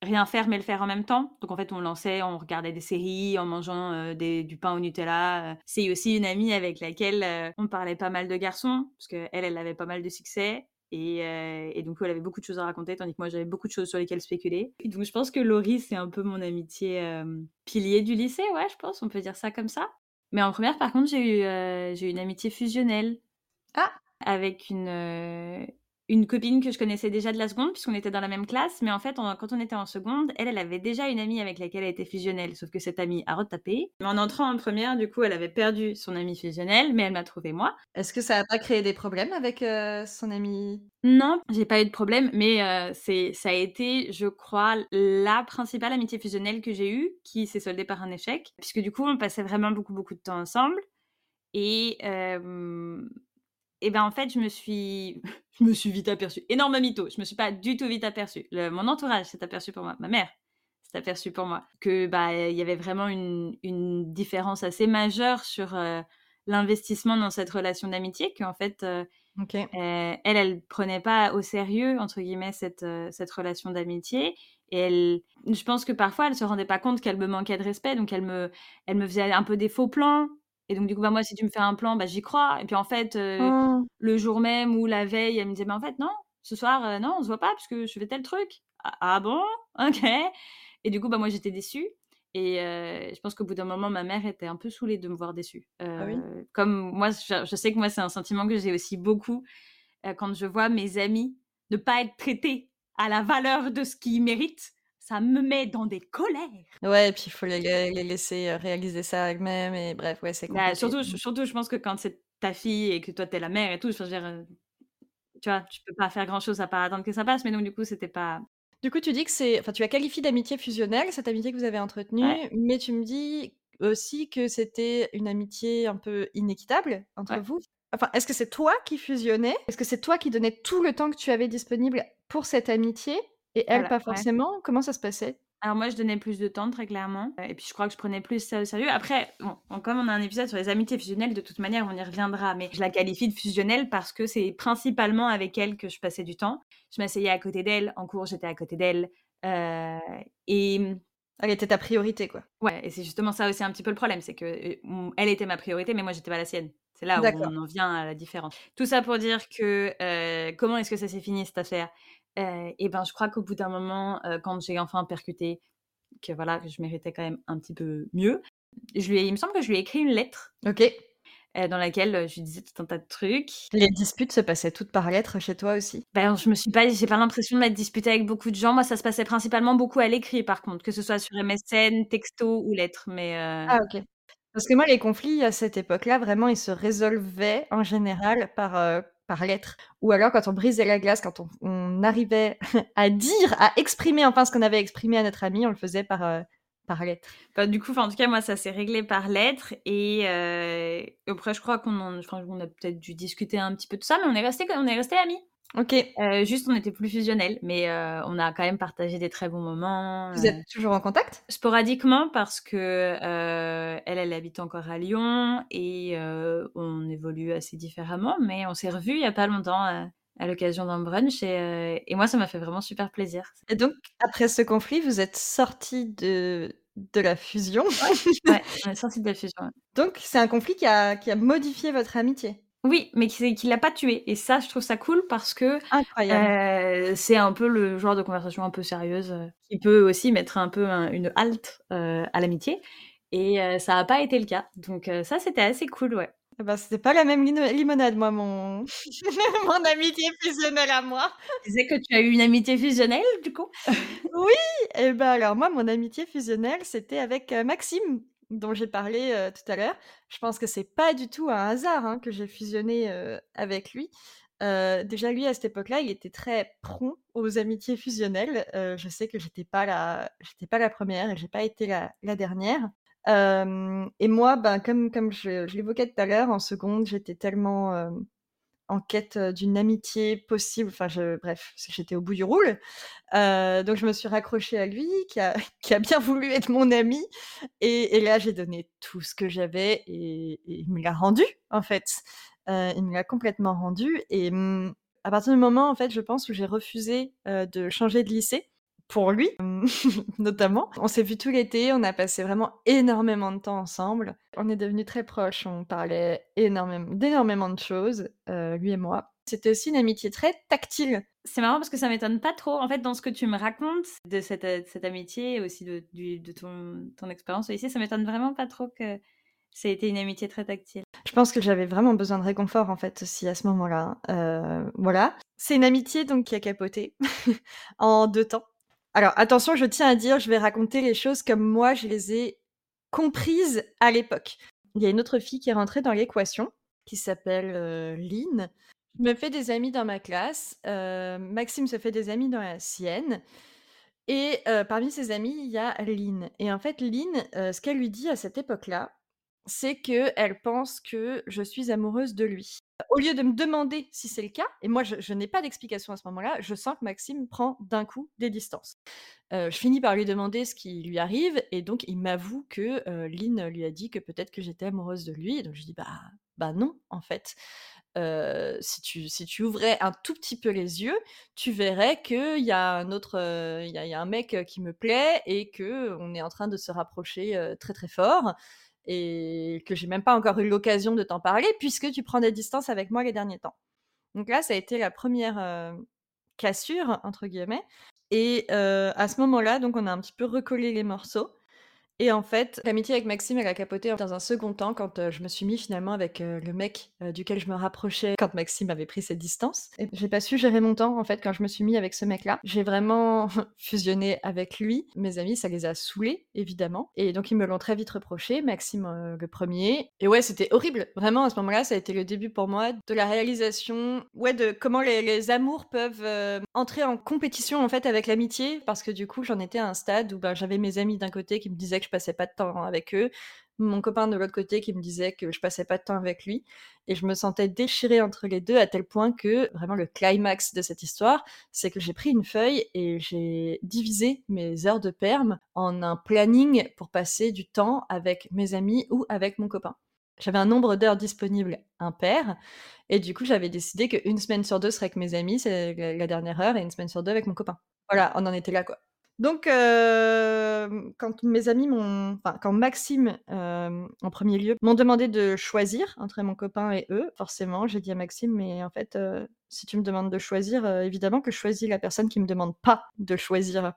rien faire mais le faire en même temps. Donc en fait, on lançait, on regardait des séries en mangeant euh, du pain au Nutella. C'est aussi une amie avec laquelle euh, on parlait pas mal de garçons, parce qu'elle, elle avait pas mal de succès. Et, euh, et, donc, elle avait beaucoup de choses à raconter, tandis que moi, j'avais beaucoup de choses sur lesquelles spéculer. Et donc, je pense que Laurie, c'est un peu mon amitié pilier du lycée, ouais, je pense, on peut dire ça comme ça. Mais en première, par contre, j'ai eu, j'ai eu une amitié fusionnelle. Ah Avec une, une copine que je connaissais déjà de la seconde, puisqu'on était dans la même classe. Mais en fait, quand on était en seconde, elle, elle avait déjà une amie avec laquelle elle était fusionnelle. Sauf que cette amie a retapé. Mais en entrant en première, du coup, elle avait perdu son amie fusionnelle, mais elle m'a trouvé moi. Est-ce que ça n'a pas créé des problèmes avec euh, son amie? Non, j'ai pas eu de problème, mais euh, c'est, ça a été, je crois, la principale amitié fusionnelle que j'ai eue, qui s'est soldée par un échec. Puisque du coup, on passait vraiment beaucoup, beaucoup de temps ensemble. Et euh, et ben en fait, je me suis, je me suis vite aperçue. Énorme mytho. Je me suis pas du tout vite aperçue. mon entourage s'est aperçu pour moi. Ma mère s'est aperçue pour moi que bah il y avait vraiment une, une différence assez majeure sur euh, l'investissement dans cette relation d'amitié. Qu'en fait, euh, euh, elle, elle prenait pas au sérieux entre guillemets cette cette relation d'amitié. Et elle, je pense que parfois, elle se rendait pas compte qu'elle me manquait de respect, donc elle me, elle me faisait un peu des faux plans et donc, du coup, bah, moi, si tu me fais un plan, bah, j'y crois. Et puis, en fait, oh. le jour même ou la veille, elle me disait, mais en fait, non, ce soir, non, on se voit pas parce que je fais tel truc. Ah, ah bon? Ok. Et du coup, bah, moi, j'étais déçue. Et je pense qu'au bout d'un moment, ma mère était un peu saoulée de me voir déçue. Ah comme moi, je, sais que moi, c'est un sentiment que j'ai aussi beaucoup quand je vois mes amis ne pas être traités à la valeur de ce qu'ils méritent ça me met dans des colères. Ouais, et puis il faut les, les, laisser réaliser ça elles-mêmes, et bref, ouais, c'est bah, surtout, surtout, je pense que quand c'est ta fille et que toi, t'es la mère et tout, je veux dire, tu vois, tu peux pas faire grand-chose à part attendre que ça passe, mais donc du coup, c'était pas... Du coup, tu dis que c'est... Enfin, tu as qualifié d'amitié fusionnelle, cette amitié que vous avez entretenue, mais tu me dis aussi que c'était une amitié un peu inéquitable entre vous. Enfin, est-ce que c'est toi qui fusionnais? Est-ce que c'est toi qui donnais tout le temps que tu avais disponible pour cette amitié? Et elle, pas forcément? Comment ça se passait? Alors moi, je donnais plus de temps, très clairement. Et puis je crois que je prenais plus ça au sérieux. Après, bon, comme on a un épisode sur les amitiés fusionnelles, de toute manière, on y reviendra. Mais je la qualifie de fusionnelle parce que c'est principalement avec elle que je passais du temps. Je m'asseyais à côté d'elle. En cours, j'étais à côté d'elle. Euh, et... Elle était ta priorité, quoi. Ouais, et c'est justement ça aussi un petit peu le problème. C'est que euh, elle était ma priorité, mais moi, j'étais pas la sienne. C'est là où on en vient à la différence. Tout ça pour dire que euh, comment est-ce que ça s'est fini cette affaire? Et ben, je crois qu'au bout d'un moment, quand j'ai enfin percuté que voilà, que je méritais quand même un petit peu mieux, je lui il me semble que je lui ai écrit une lettre. Ok. dans laquelle je lui disais tout un tas de trucs. Les disputes se passaient toutes par lettre chez toi aussi? Ben, je me suis pas, j'ai pas l'impression de m'être disputée avec beaucoup de gens. Moi, ça se passait principalement beaucoup à l'écrit, par contre, que ce soit sur MSN, texto ou lettre. Mais ah ok. Parce que moi, les conflits à cette époque-là, vraiment, ils se résolvaient en général par par lettre. Ou alors quand on brisait la glace, quand on, arrivait à dire, à exprimer enfin ce qu'on avait exprimé à notre ami, on le faisait par, euh, par lettre. Du coup, en tout cas, moi, ça s'est réglé par lettre. Et euh, après, je crois qu'on on a peut-être dû discuter un petit peu de ça, mais on est resté, on est resté amis. Ok. Euh, juste, on était plus fusionnels, mais euh, on a quand même partagé des très bons moments. Vous êtes euh. toujours en contact? Sporadiquement, parce que elle, elle habite encore à Lyon et on évolue assez différemment, mais on s'est revus il y a pas longtemps à l'occasion d'un brunch et, et, moi, ça m'a fait vraiment super plaisir. Et donc, après ce conflit, vous êtes sortis de de la fusion. Ouais, on est sortis de la fusion. Donc, c'est un conflit qui a, qui a modifié votre amitié? Oui, mais qui, qui l'a pas tué. Et ça, je trouve ça cool parce que euh, c'est un peu le genre de conversation un peu sérieuse euh, qui peut aussi mettre un peu une halte euh, à l'amitié. Et ça n'a pas été le cas. Donc ça, c'était assez cool, ouais. Eh ben, c'était pas la même limonade, moi, mon... mon amitié fusionnelle à moi. Tu disais que tu as eu une amitié fusionnelle, du coup? Oui Et eh ben alors, moi, mon amitié fusionnelle, c'était avec Maxime, dont j'ai parlé tout à l'heure. Je pense que c'est pas du tout un hasard hein, que j'ai fusionné avec lui. déjà lui à cette époque-là, il était très prompt aux amitiés fusionnelles. je sais que j'étais pas la, j'étais pas la première et j'ai pas été la, dernière. et moi, ben, comme, comme je, je l'évoquais tout à l'heure, en seconde, j'étais tellement en quête d'une amitié possible. Enfin, je, bref, j'étais au bout du roule. donc, je me suis raccrochée à lui, qui a, bien voulu être mon ami. Et, et là, j'ai donné tout ce que j'avais et, il me l'a rendu, en fait. il me l'a complètement rendu. Et mmh, à partir du moment, en fait, je pense, où j'ai refusé de changer de lycée, pour lui, notamment. On s'est vu tout l'été, on a passé vraiment énormément de temps ensemble. On est devenus très proches, on parlait énormément, d'énormément de choses, euh, lui et moi. C'était aussi une amitié très tactile. C'est marrant parce que ça m'étonne pas trop, en fait, dans ce que tu me racontes de cette, euh, cette amitié et aussi de, de ton, ton expérience au lycée, ça m'étonne vraiment pas trop que ça ait été une amitié très tactile. Je pense que j'avais vraiment besoin de réconfort, en fait, aussi à ce moment-là. Euh, voilà. C'est une amitié donc qui a capoté en deux temps. Alors attention, je tiens à dire, je vais raconter les choses comme moi je les ai comprises à l'époque. Il y a une autre fille qui est rentrée dans l'équation, qui s'appelle euh, Lynn. Je me fais des amis dans ma classe. Euh, Maxime se fait des amis dans la sienne. Et euh, parmi ses amis, il y a Lynn. Et en fait, Lynn, ce qu'elle lui dit à cette époque-là, c'est qu'elle pense que je suis amoureuse de lui. Au lieu de me demander si c'est le cas, et moi je, n'ai pas d'explication à ce moment-là, je sens que Maxime prend d'un coup des distances. je finis par lui demander ce qui lui arrive, et donc il m'avoue que Lynn lui a dit que peut-être que j'étais amoureuse de lui, et donc je dis bah, bah non en fait. si, tu, si tu ouvrais un tout petit peu les yeux, tu verrais qu'il y a un il y, a un mec qui me plaît et que on est en train de se rapprocher très très fort et que j'ai même pas encore eu l'occasion de t'en parler puisque tu prends des distances avec moi les derniers temps. Donc là, ça a été la première cassure entre guillemets. Et à ce moment-là, donc on a un petit peu recollé les morceaux. Et en fait, l'amitié avec Maxime, elle a capoté dans un second temps quand euh, je me suis mis finalement avec euh, le mec euh, duquel je me rapprochais quand Maxime avait pris ses distances. Et j'ai pas su gérer mon temps en fait quand je me suis mis avec ce mec-là. J'ai vraiment fusionné avec lui. Mes amis, ça les a saoulés évidemment. Et donc ils me l'ont très vite reproché, Maxime le premier. Et ouais, c'était horrible. Vraiment à ce moment-là, ça a été le début pour moi de la réalisation, ouais, de comment les, amours peuvent entrer en compétition en fait avec l'amitié. Parce que du coup, j'en étais à un stade où ben, j'avais mes amis d'un côté qui me disaient que je passais pas de temps avec eux. Mon copain de l'autre côté qui me disait que je passais pas de temps avec lui. Et je me sentais déchirée entre les deux à tel point que vraiment le climax de cette histoire, c'est que j'ai pris une feuille et j'ai divisé mes heures de perme en un planning pour passer du temps avec mes amis ou avec mon copain. J'avais un nombre d'heures disponibles impair. Et du coup, j'avais décidé qu'une semaine sur deux serait avec mes amis, c'est la dernière heure, et une semaine sur deux avec mon copain. Voilà, on en était là, quoi. Donc, quand mes amis m'ont, enfin, quand Maxime, en premier lieu, m'ont demandé de choisir entre mon copain et eux, forcément, j'ai dit à Maxime, mais en fait, si tu me demandes de choisir, évidemment que je choisis la personne qui me demande pas de choisir.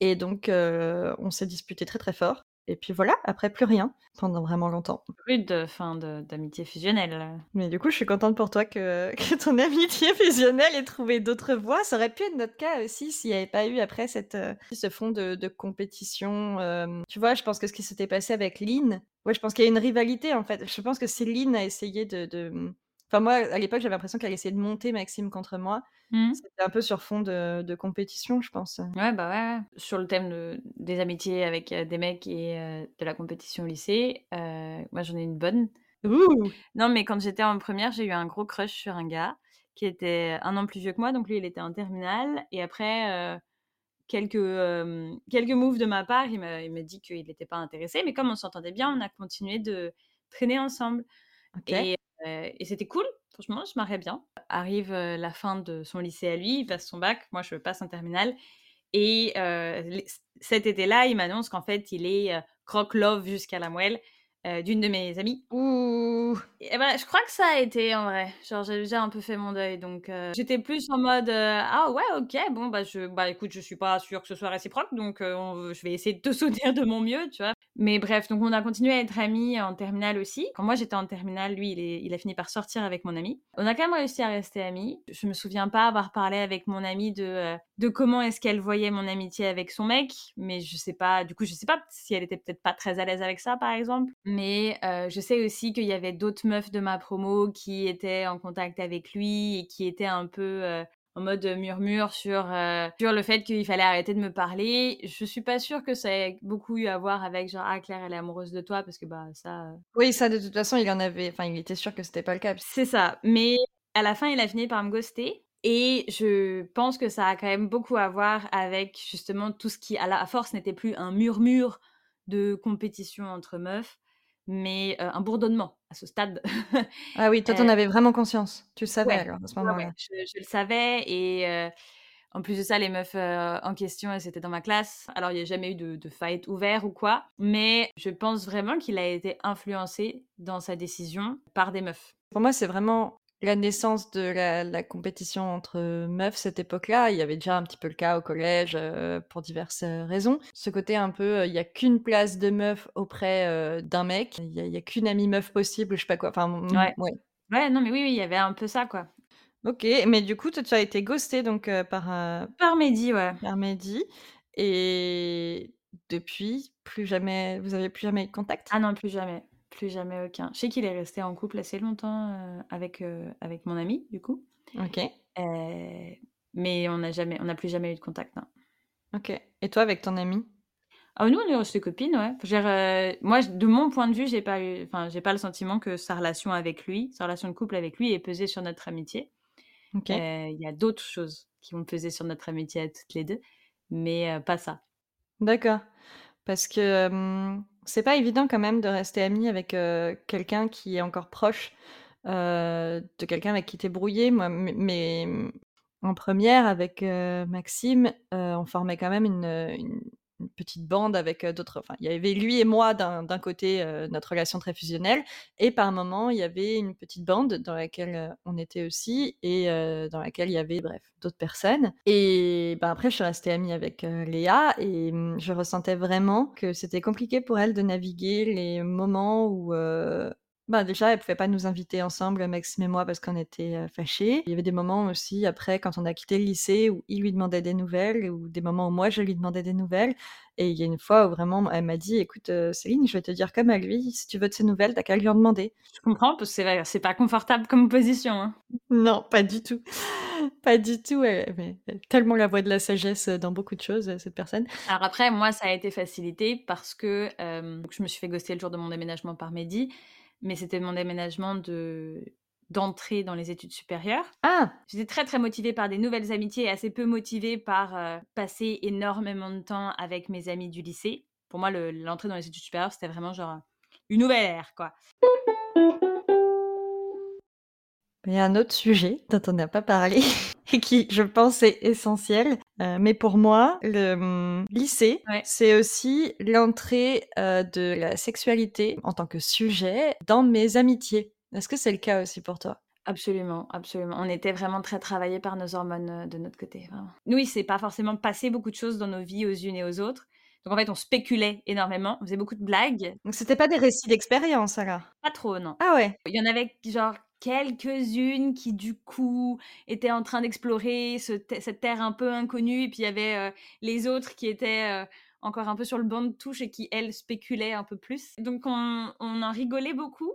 Et donc, on s'est disputé très très fort. Et puis voilà, après plus rien pendant vraiment longtemps. Plus de fin d'amitié fusionnelle. Mais du coup, je suis contente pour toi que, que ton amitié fusionnelle ait trouvé d'autres voies. Ça aurait pu être notre cas aussi s'il n'y avait pas eu après cette, euh, ce fond de, de compétition. Euh, tu vois, je pense que ce qui s'était passé avec Lynn, ouais, je pense qu'il y a une rivalité en fait. Je pense que c'est Lynn a essayé de, de Enfin, moi, à l'époque, j'avais l'impression qu'elle essayait de monter Maxime contre moi. Mmh. C'était un peu sur fond de, compétition, je pense. Ouais, bah ouais. Sur le thème des amitiés avec euh, des mecs et euh, de la compétition au lycée, euh, moi, j'en ai une bonne. Ouh non, mais quand j'étais en première, j'ai eu un gros crush sur un gars qui était un an plus vieux que moi. Donc, lui, il était en terminale. Et après, quelques, quelques moves de ma part, il m'a dit qu'il n'était pas intéressé. Mais comme on s'entendait bien, on a continué de traîner ensemble. Et et c'était cool, franchement, je marrais bien. Arrive la fin de son lycée à lui, il passe son bac, moi je passe en terminale. Et cet été-là, il m'annonce qu'en fait, il est croque-love jusqu'à la moelle d'une de mes amies. Ouh et ben, je crois que ça a été en vrai. Genre, j'ai déjà un peu fait mon deuil, donc j'étais plus en mode ah ouais, ok, bon bah je bah écoute, je suis pas sûre que ce soit réciproque, donc je vais essayer de te soutenir de mon mieux, tu vois? Mais bref, donc on a continué à être amis en terminale aussi. Quand moi j'étais en terminale, lui, il, a fini par sortir avec mon ami. On a quand même réussi à rester amis. Je me souviens pas avoir parlé avec mon amie de, euh, de comment est-ce qu'elle voyait mon amitié avec son mec, mais je sais pas, du coup, je sais pas si elle était peut-être pas très à l'aise avec ça, par exemple. Mais euh, je sais aussi qu'il y avait d'autres meufs de ma promo qui étaient en contact avec lui et qui étaient un peu euh, en mode murmure sur, euh, sur le fait qu'il fallait arrêter de me parler. Je suis pas sûre que ça ait beaucoup eu à voir avec genre ah Claire elle est amoureuse de toi parce que bah ça. Euh oui ça de toute façon il en avait, enfin il était sûr que c'était pas le cas. C'est ça, mais à la fin il a fini par me ghoster. Et je pense que ça a quand même beaucoup à voir avec justement tout ce qui, à la force, n'était plus un murmure de compétition entre meufs, mais un bourdonnement à ce stade. ah oui, toi, t'en avais vraiment conscience. Tu le savais alors à ce moment-là. je, le savais et en plus de ça, les meufs en question, elles étaient dans ma classe. Alors, il n'y a jamais eu de, de, fight ouvert ou quoi, mais je pense vraiment qu'il a été influencé dans sa décision par des meufs. Pour moi, c'est vraiment la naissance de la, compétition entre meufs cette époque-là. Il y avait déjà un petit peu le cas au collège euh, pour diverses euh, raisons. Ce côté un peu, euh, il n'y a qu'une place de meuf auprès d'un mec, il n'y a, qu'une amie meuf possible, je sais pas quoi. Enfin, ouais. ouais. non, mais oui, oui, il y avait un peu ça, quoi. Ok, mais du coup, tu as été ghosté donc par. Par Mehdi, ouais. Par Mehdi. Et depuis, plus jamais, vous avez plus jamais eu de contact? Ah non, plus jamais. Plus jamais aucun. Je sais qu'il est resté en couple assez longtemps euh, avec, euh, avec mon ami, du coup. Ok. Euh, mais on n'a jamais, on n'a plus jamais eu de contact. Non. Ok. Et toi, avec ton ami? Ah, nous, on est restés copines, ouais. moi, de mon point de vue, j'ai pas eu, enfin, j'ai pas le sentiment que sa relation avec lui, sa relation de couple avec lui, ait pesé sur notre amitié. Ok. Il y a d'autres choses qui vont peser sur notre amitié à toutes les deux, mais pas ça. D'accord. Parce que c'est pas évident quand même de rester ami avec quelqu'un qui est encore proche de quelqu'un avec qui t'es brouillé. Moi, mais, en première, avec Maxime, on formait quand même une petite bande avec d'autres. Enfin, il y avait lui et moi d'un côté, notre relation très fusionnelle, et par moment, il y avait une petite bande dans laquelle on était aussi, et dans laquelle il y avait, bref, d'autres personnes. Et ben, après, je suis restée amie avec Léa, et mmh, je ressentais vraiment que c'était compliqué pour elle de naviguer les moments où bah, déjà, elle pouvait pas nous inviter ensemble, Maxime et moi, parce qu'on était fâchés. Il y avait des moments aussi, après, quand on a quitté le lycée, où il lui demandait des nouvelles, ou des moments où moi, je lui demandais des nouvelles. Et il y a une fois où vraiment, elle m'a dit, écoute, Céline, je vais te dire comme à lui, si tu veux de ses nouvelles, t'as qu'à lui en demander. Je comprends, parce que c'est pas confortable comme position. Hein. Non, pas du tout. pas du tout. Elle, mais tellement la voix de la sagesse dans beaucoup de choses, cette personne. Alors après, moi, ça a été facilité parce que je me suis fait ghoster le jour de mon déménagement par Mehdi mais c'était mon déménagement de d'entrée dans les études supérieures. Ah J'étais très très motivée par des nouvelles amitiés et assez peu motivée par euh, passer énormément de temps avec mes amis du lycée. Pour moi, l'entrée dans les études supérieures, c'était vraiment genre une nouvelle ère, quoi. Il y a un autre sujet dont on n'a pas parlé et qui, je pense, est essentiel. Euh, mais pour moi, le hum, lycée, c'est aussi l'entrée euh, de la sexualité en tant que sujet dans mes amitiés. Est-ce que c'est le cas aussi pour toi? Absolument, absolument. On était vraiment très travaillés par nos hormones euh, de notre côté. Nous, il s'est pas forcément passé beaucoup de choses dans nos vies aux unes et aux autres. Donc en fait, on spéculait énormément, on faisait beaucoup de blagues. Donc c'était pas des récits d'expérience alors? Pas trop, non. Ah ouais? Il y en avait genre quelques-unes qui du coup étaient en train d'explorer cette terre un peu inconnue et puis il y avait euh, les autres qui étaient euh, encore un peu sur le banc de touche et qui elles spéculaient un peu plus. Donc on, on en rigolait beaucoup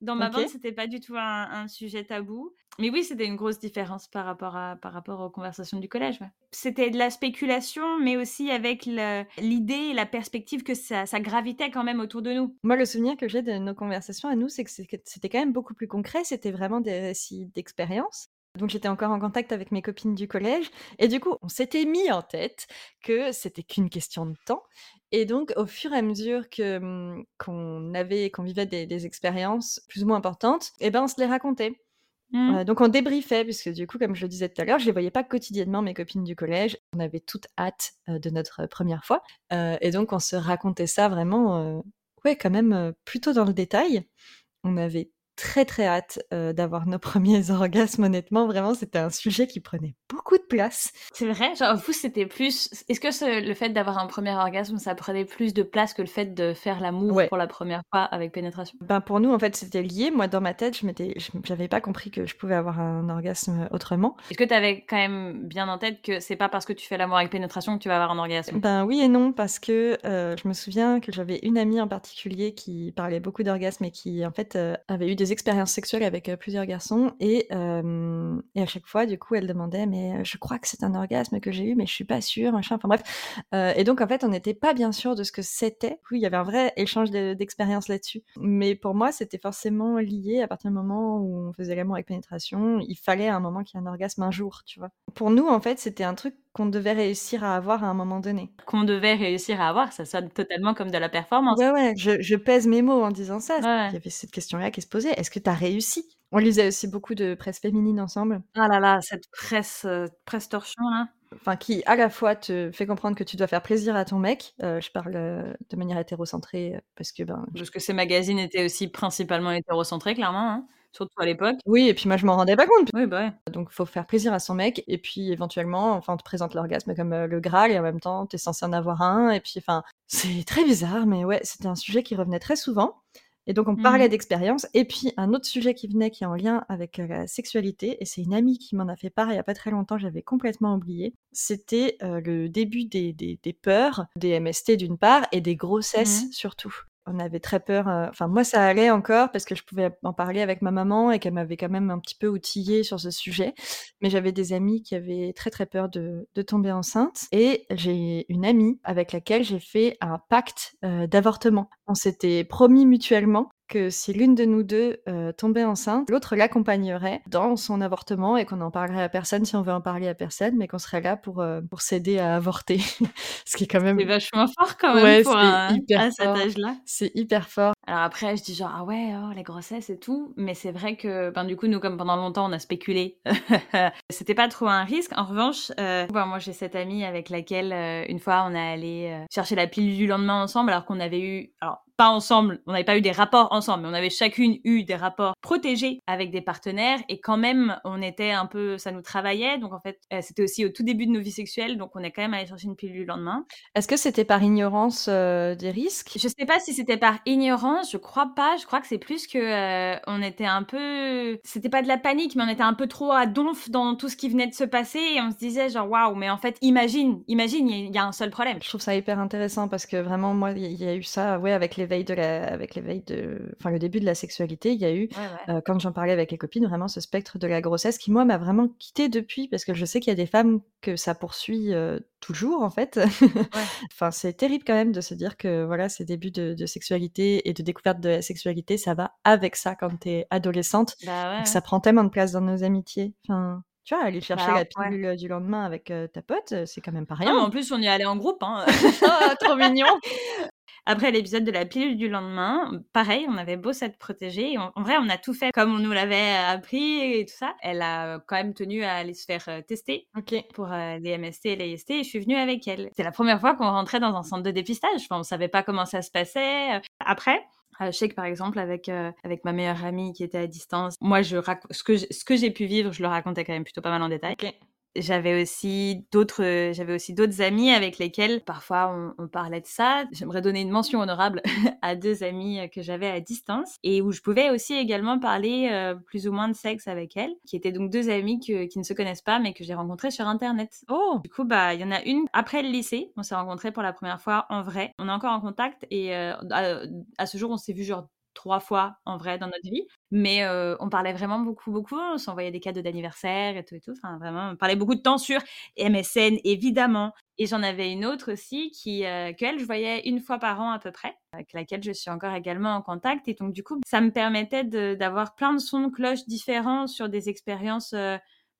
dans ma bande, c'était pas du tout un, sujet tabou. Mais oui, c'était une grosse différence par rapport, à, par rapport aux conversations du collège. C'était de la spéculation, mais aussi avec l'idée et la perspective que ça, ça, gravitait quand même autour de nous. Moi, le souvenir que j'ai de nos conversations à nous, c'est que c'était quand même beaucoup plus concret. C'était vraiment des récits d'expérience. Donc j'étais encore en contact avec mes copines du collège et du coup on s'était mis en tête que c'était qu'une question de temps et donc, au fur et à mesure que mmh, qu'on avait, qu'on vivait des, expériences plus ou moins importantes, eh ben, on se les racontait. Mmh. donc, on débriefait, puisque du coup, comme je le disais tout à l'heure, je les voyais pas quotidiennement, mes copines du collège. On avait toute hâte de notre première fois. et donc, on se racontait ça vraiment, ouais, quand même, plutôt dans le détail. On avait très très hâte euh, d'avoir nos premiers orgasmes. Honnêtement, vraiment, c'était un sujet qui prenait beaucoup de place. C'est vrai, genre vous c'était plus. Est-ce que le fait d'avoir un premier orgasme, ça prenait plus de place que le fait de faire l'amour pour la première fois avec pénétration? Ben pour nous, en fait, c'était lié. Moi, dans ma tête, je m'étais, j'avais pas compris que je pouvais avoir un orgasme autrement. Est-ce que tu avais quand même bien en tête que c'est pas parce que tu fais l'amour avec pénétration que tu vas avoir un orgasme? Ben oui et non, parce que euh, je me souviens que j'avais une amie en particulier qui parlait beaucoup d'orgasme et qui en fait euh, avait eu des expériences sexuelles avec euh, plusieurs garçons et, et à chaque fois, du coup, elle demandait mais je crois que c'est un orgasme que j'ai eu, mais je suis pas sûre, machin. Enfin bref. et donc en fait, on n'était pas bien sûr de ce que c'était. Oui, il y avait un vrai échange d'expériences là-dessus. Mais pour moi, c'était forcément lié à partir du moment où on faisait l'amour avec pénétration. Il fallait à un moment qu'il y ait un orgasme un jour, tu vois. Pour nous, en fait, c'était un truc qu'on devait réussir à avoir à un moment donné. Qu'on devait réussir à avoir, ça sonne totalement comme de la performance. Ouais, ouais, je, pèse mes mots en disant ça. Il y avait cette question-là qui se posait. Est-ce que tu as réussi? On lisait aussi beaucoup de presse féminine ensemble. Ah là là, cette presse, euh, presse torchon là. Enfin, qui à la fois te fait comprendre que tu dois faire plaisir à ton mec. Euh, je parle euh, de manière hétérocentrée parce que ben. Parce que ces magazines étaient aussi principalement hétérocentrés, clairement. Hein surtout à l'époque. Oui, et puis moi je m'en rendais pas compte. Oui, bah ouais. Donc faut faire plaisir à son mec, et puis éventuellement, enfin on te présente l'orgasme comme euh, le Graal, et en même temps t'es censé en avoir un, et puis enfin c'est très bizarre, mais ouais, c'était un sujet qui revenait très souvent. Et donc on parlait mmh d'expérience. Et puis un autre sujet qui venait qui est en lien avec euh, la sexualité, et c'est une amie qui m'en a fait part il n'y a pas très longtemps, j'avais complètement oublié. C'était euh, le début des, des, des, peurs, des MST d'une part, et des grossesses mmh surtout on avait très peur. Euh, enfin, moi, ça allait encore parce que je pouvais en parler avec ma maman et qu'elle m'avait quand même un petit peu outillée sur ce sujet. Mais j'avais des amis qui avaient très très peur de, tomber enceinte. Et j'ai une amie avec laquelle j'ai fait un pacte euh, d'avortement. On s'était promis mutuellement que si l'une de nous deux euh, tombait enceinte, l'autre l'accompagnerait dans son avortement et qu'on n'en parlerait à personne si on veut en parler à personne, mais qu'on serait là pour, euh, pour s'aider à avorter. Ce qui est quand même. C'est vachement fort quand même pour un... à cet âge-là. C'est hyper fort. Alors après, je dis genre, ah ouais, oh, les grossesses et tout, mais c'est vrai que, ben, du coup, nous, comme pendant longtemps, on a spéculé, c'était pas trop un risque. En revanche, euh, moi, j'ai cette amie avec laquelle, une fois, on est allé chercher la pilule du lendemain ensemble, alors qu'on avait eu. Alors, pas ensemble, on n'avait pas eu des rapports ensemble, mais on avait chacune eu des rapports protégés avec des partenaires et quand même on était un peu, ça nous travaillait, donc en fait euh, c'était aussi au tout début de nos vies sexuelles, donc on est quand même allé chercher une pilule le lendemain. Est-ce que c'était par ignorance euh, des risques? Je sais pas si c'était par ignorance, je crois pas, je crois que c'est plus que euh, on était un peu, c'était pas de la panique, mais on était un peu trop à donf dans tout ce qui venait de se passer et on se disait genre waouh, mais en fait imagine, imagine, il y, a un seul problème. Je trouve ça hyper intéressant parce que vraiment moi il y, a eu ça, ouais, avec les l'éveil de la, avec l'éveil de, enfin le début de la sexualité, il y a eu, euh, quand j'en parlais avec les copines, vraiment ce spectre de la grossesse qui moi m'a vraiment quitté depuis parce que je sais qu'il y a des femmes que ça poursuit euh, toujours en fait. enfin c'est terrible quand même de se dire que voilà ces débuts de, sexualité et de découverte de la sexualité, ça va avec ça quand t'es adolescente, bah ça prend tellement de place dans nos amitiés. Enfin tu vois, aller chercher bah, la pilule du lendemain avec ta pote, c'est quand même pas rien. en plus, on y allait en groupe. Hein. oh, trop mignon. Après l'épisode de la pilule du lendemain, pareil, on avait beau s'être protégé. En, vrai, on a tout fait comme on nous l'avait appris et tout ça. Elle a quand même tenu à aller se faire euh, tester pour euh, les MST et les IST et je suis venue avec elle. C'était la première fois qu'on rentrait dans un centre de dépistage. Enfin, on savait pas comment ça se passait. Après, euh, je sais que par exemple avec avec ma meilleure amie qui était à distance, moi je ce que ce que j'ai pu vivre, je le racontais quand même plutôt pas mal en détail j'avais aussi d'autres euh, j'avais aussi d'autres amis avec lesquels parfois on, parlait de ça. J'aimerais donner une mention honorable à deux amis euh, que j'avais à distance et où je pouvais aussi également parler euh, plus ou moins de sexe avec elles qui étaient donc deux amis qui ne se connaissent pas mais que j'ai rencontrées sur internet. Oh! Du coup bah il y en a une après le lycée on s'est rencontrés pour la première fois en vrai. On est encore en contact et à, à, ce jour on s'est vu genre trois fois en vrai dans notre vie. Mais on parlait vraiment beaucoup, beaucoup. On s'envoyait des cadeaux d'anniversaire et tout et tout. Enfin, vraiment, on parlait beaucoup de temps sur MSN, évidemment. Et j'en avais une autre aussi qui, qu'elle, je voyais une fois par an à peu près, avec laquelle je suis encore également en contact. Et donc, du coup, ça me permettait d'avoir plein de sons de cloche différents sur des expériences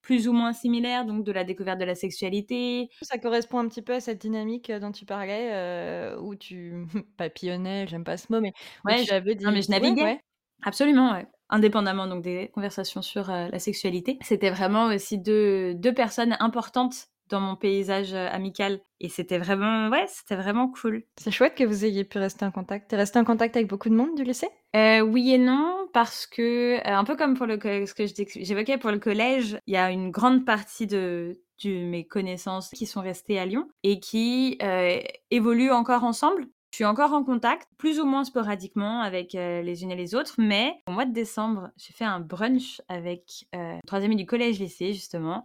plus ou moins similaire, donc de la découverte de la sexualité. Ça correspond un petit peu à cette dynamique euh, dont tu parlais, euh, où tu papillonnais, j'aime pas ce mot, mais ouais, tu avais mais je naviguais. Absolument, ouais. Indépendamment donc des conversations sur euh, la sexualité, c'était vraiment aussi deux, deux personnes importantes dans mon paysage amical. Et c'était vraiment, ouais, c'était vraiment cool. C'est chouette que vous ayez pu rester en contact. T'es resté en contact avec beaucoup de monde du lycée? Oui et non, parce que, un peu comme pour le, ce que j'évoquais pour le collège, il y a une grande partie de, de mes connaissances qui sont restées à Lyon et qui évoluent encore ensemble. Je suis encore en contact, plus ou moins sporadiquement avec les unes et les autres, mais au mois de décembre, j'ai fait un brunch avec euh, trois amis du collège-lycée, justement.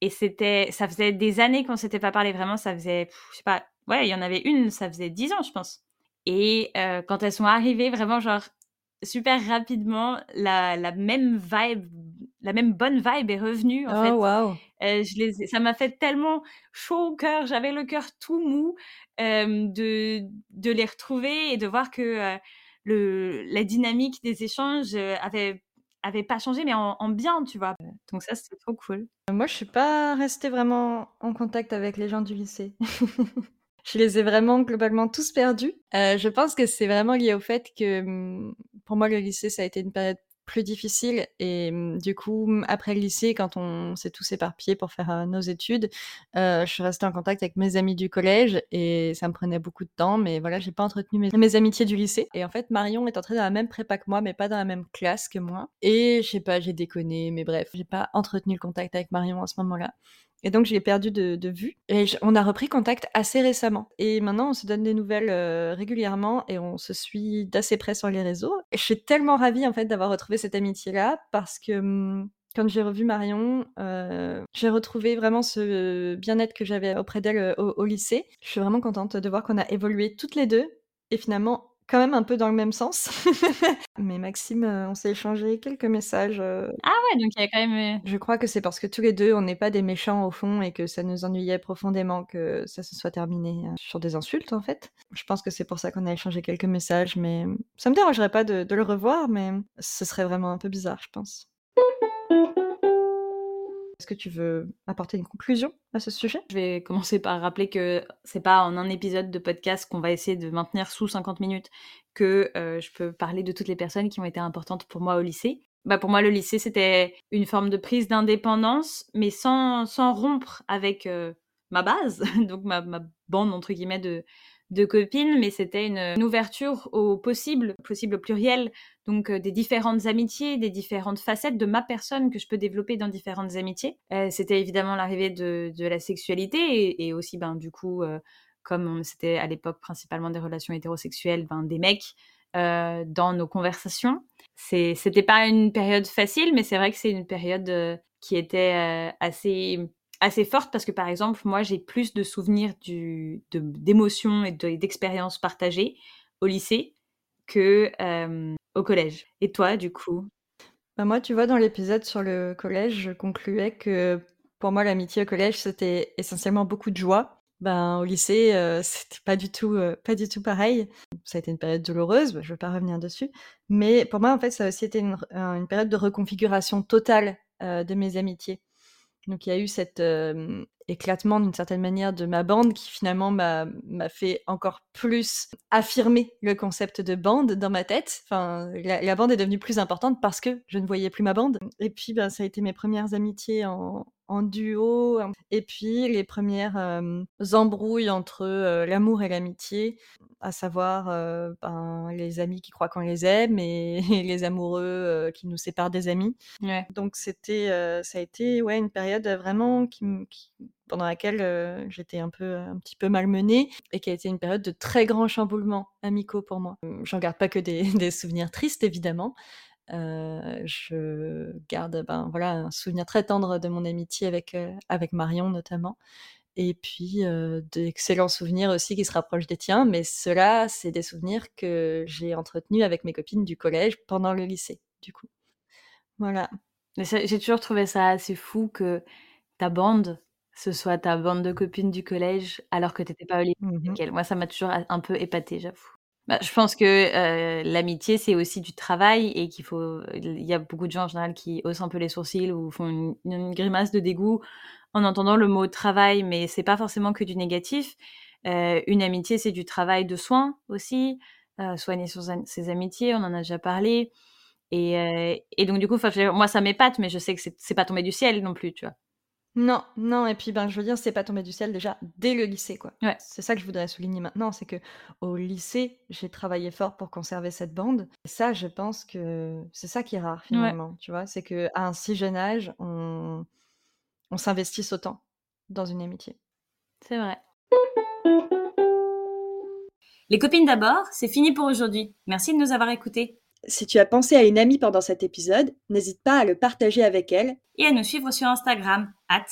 Et c'était, ça faisait des années qu'on s'était pas parlé vraiment, ça faisait, je sais pas, ouais, il y en avait une, ça faisait dix ans, je pense. Et quand elles sont arrivées, vraiment, genre, super rapidement, la, la même vibe, la même bonne vibe est revenue, en oh, fait. Wow. je les, ça m'a fait tellement chaud au cœur, j'avais le cœur tout mou de, de les retrouver et de voir que le, la dynamique des échanges avait, avait pas changé, mais en, en bien, tu vois. Donc ça, c'était trop cool. Moi, je suis pas restée vraiment en contact avec les gens du lycée. je les ai vraiment globalement tous perdus. Euh, je pense que c'est vraiment lié au fait que mmh, pour moi, le lycée, ça a été une période plus difficile. Et mmh, du coup, mmh, après le lycée, quand on s'est tous éparpillés pour faire nos études, je suis restée en contact avec mes amis du collège et ça me prenait beaucoup de temps. Mais voilà, j'ai pas entretenu mes, mes, amitiés du lycée. Et en fait, Marion est entrée dans la même prépa que moi, mais pas dans la même classe que moi. Et je sais pas, j'ai déconné, mais bref, j'ai pas entretenu le contact avec Marion à ce moment-là. Et donc, je l'ai perdu de, vue. Et on a repris contact assez récemment. Et maintenant, on se donne des nouvelles euh, régulièrement et on se suit d'assez près sur les réseaux. Et je suis tellement ravie, en fait, d'avoir retrouvé cette amitié-là parce que hum, quand j'ai revu Marion, euh, j'ai retrouvé vraiment ce bien-être que j'avais auprès d'elle euh, au, lycée. Je suis vraiment contente de voir qu'on a évolué toutes les deux. Et finalement, quand même un peu dans le même sens. Mais Maxime, euh, on s'est échangé quelques messages. Euh. Ah ouais, donc il y a quand même. Euh Je crois que c'est parce que tous les deux, on n'est pas des méchants au fond et que ça nous ennuyait profondément que ça se soit terminé sur des insultes en fait. Je pense que c'est pour ça qu'on a échangé quelques messages, mais ça me dérangerait pas de le revoir, mais ce serait vraiment un peu bizarre, je pense. Est-ce que tu veux apporter une conclusion à ce sujet? Je vais commencer par rappeler que c'est pas en un épisode de podcast qu'on va essayer de maintenir sous 50 minutes que euh, je peux parler de toutes les personnes qui ont été importantes pour moi au lycée. Bah pour moi, le lycée, c'était une forme de prise d'indépendance, mais sans, rompre avec euh, ma base, donc ma, ma bande, entre guillemets, de, de copines, mais c'était une, ouverture au possible, possible pluriel, donc euh, des différentes amitiés, des différentes facettes de ma personne que je peux développer dans différentes amitiés. Euh, c'était évidemment l'arrivée de, la sexualité et, aussi, ben, du coup, euh, comme c'était à l'époque principalement des relations hétérosexuelles, ben, des mecs dans nos conversations. C'était pas une période facile, mais c'est vrai que c'est une période qui était assez assez forte parce que par exemple moi j'ai plus de souvenirs d'émotions et d'expériences partagées au lycée que au collège. Et toi du coup? Bah moi tu vois dans l'épisode sur le collège je concluais que pour moi l'amitié au collège c'était essentiellement beaucoup de joie. Ben au lycée c'était pas du tout pas du tout pareil. Ça a été une période douloureuse, je vais pas revenir dessus, mais pour moi en fait ça a aussi été une, une période de reconfiguration totale de mes amitiés. Donc il y a eu cet éclatement d'une certaine manière de ma bande qui finalement m'a fait encore plus affirmer le concept de bande dans ma tête. Enfin, la, bande est devenue plus importante parce que je ne voyais plus ma bande. Et puis ben, ça a été mes premières amitiés en, en duo, et puis les premières embrouilles entre l'amour et l'amitié, à savoir ben, les amis qui croient qu'on les aime et, les amoureux qui nous séparent des amis. Donc c'était, ça a été ouais une période vraiment qui, pendant laquelle j'étais un peu un petit peu malmenée et qui a été une période de très grands chamboulements amicaux pour moi. J'en garde pas que des, des souvenirs tristes évidemment, euh, je garde ben, voilà, un souvenir très tendre de mon amitié avec, euh, avec Marion notamment. Et puis euh, d'excellents souvenirs aussi qui se rapprochent des tiens, mais cela, c'est des souvenirs que j'ai entretenus avec mes copines du collège pendant le lycée, du coup. Voilà. J'ai toujours trouvé ça assez fou que ta bande, ce soit ta bande de copines du collège, alors que tu n'étais pas au lycée. Mmh Moi, ça m'a toujours un peu épaté, j'avoue. Bah, je pense que euh, l'amitié, c'est aussi du travail et qu'il faut. Il y a beaucoup de gens en général qui haussent un peu les sourcils ou font une, grimace de dégoût en entendant le mot travail, mais c'est pas forcément que du négatif. Euh, une amitié, c'est du travail de soin aussi, euh, soigner ses amitiés, on en a déjà parlé. Et, et donc, du coup, moi, ça m'épate, mais je sais que c'est pas tombé du ciel non plus, tu vois. Non, non, et puis ben, je veux dire, c'est pas tombé du ciel déjà dès le lycée, quoi. Ouais. C'est ça que je voudrais souligner maintenant, c'est que au lycée, j'ai travaillé fort pour conserver cette bande. Et ça, je pense que c'est ça qui est rare finalement, tu vois, c'est que à un si jeune âge, on, on s'investisse autant dans une amitié. C'est vrai. Les copines d'abord, c'est fini pour aujourd'hui. Merci de nous avoir écoutés. Si tu as pensé à une amie pendant cet épisode, n'hésite pas à le partager avec elle Et à nous suivre sur Instagram, at.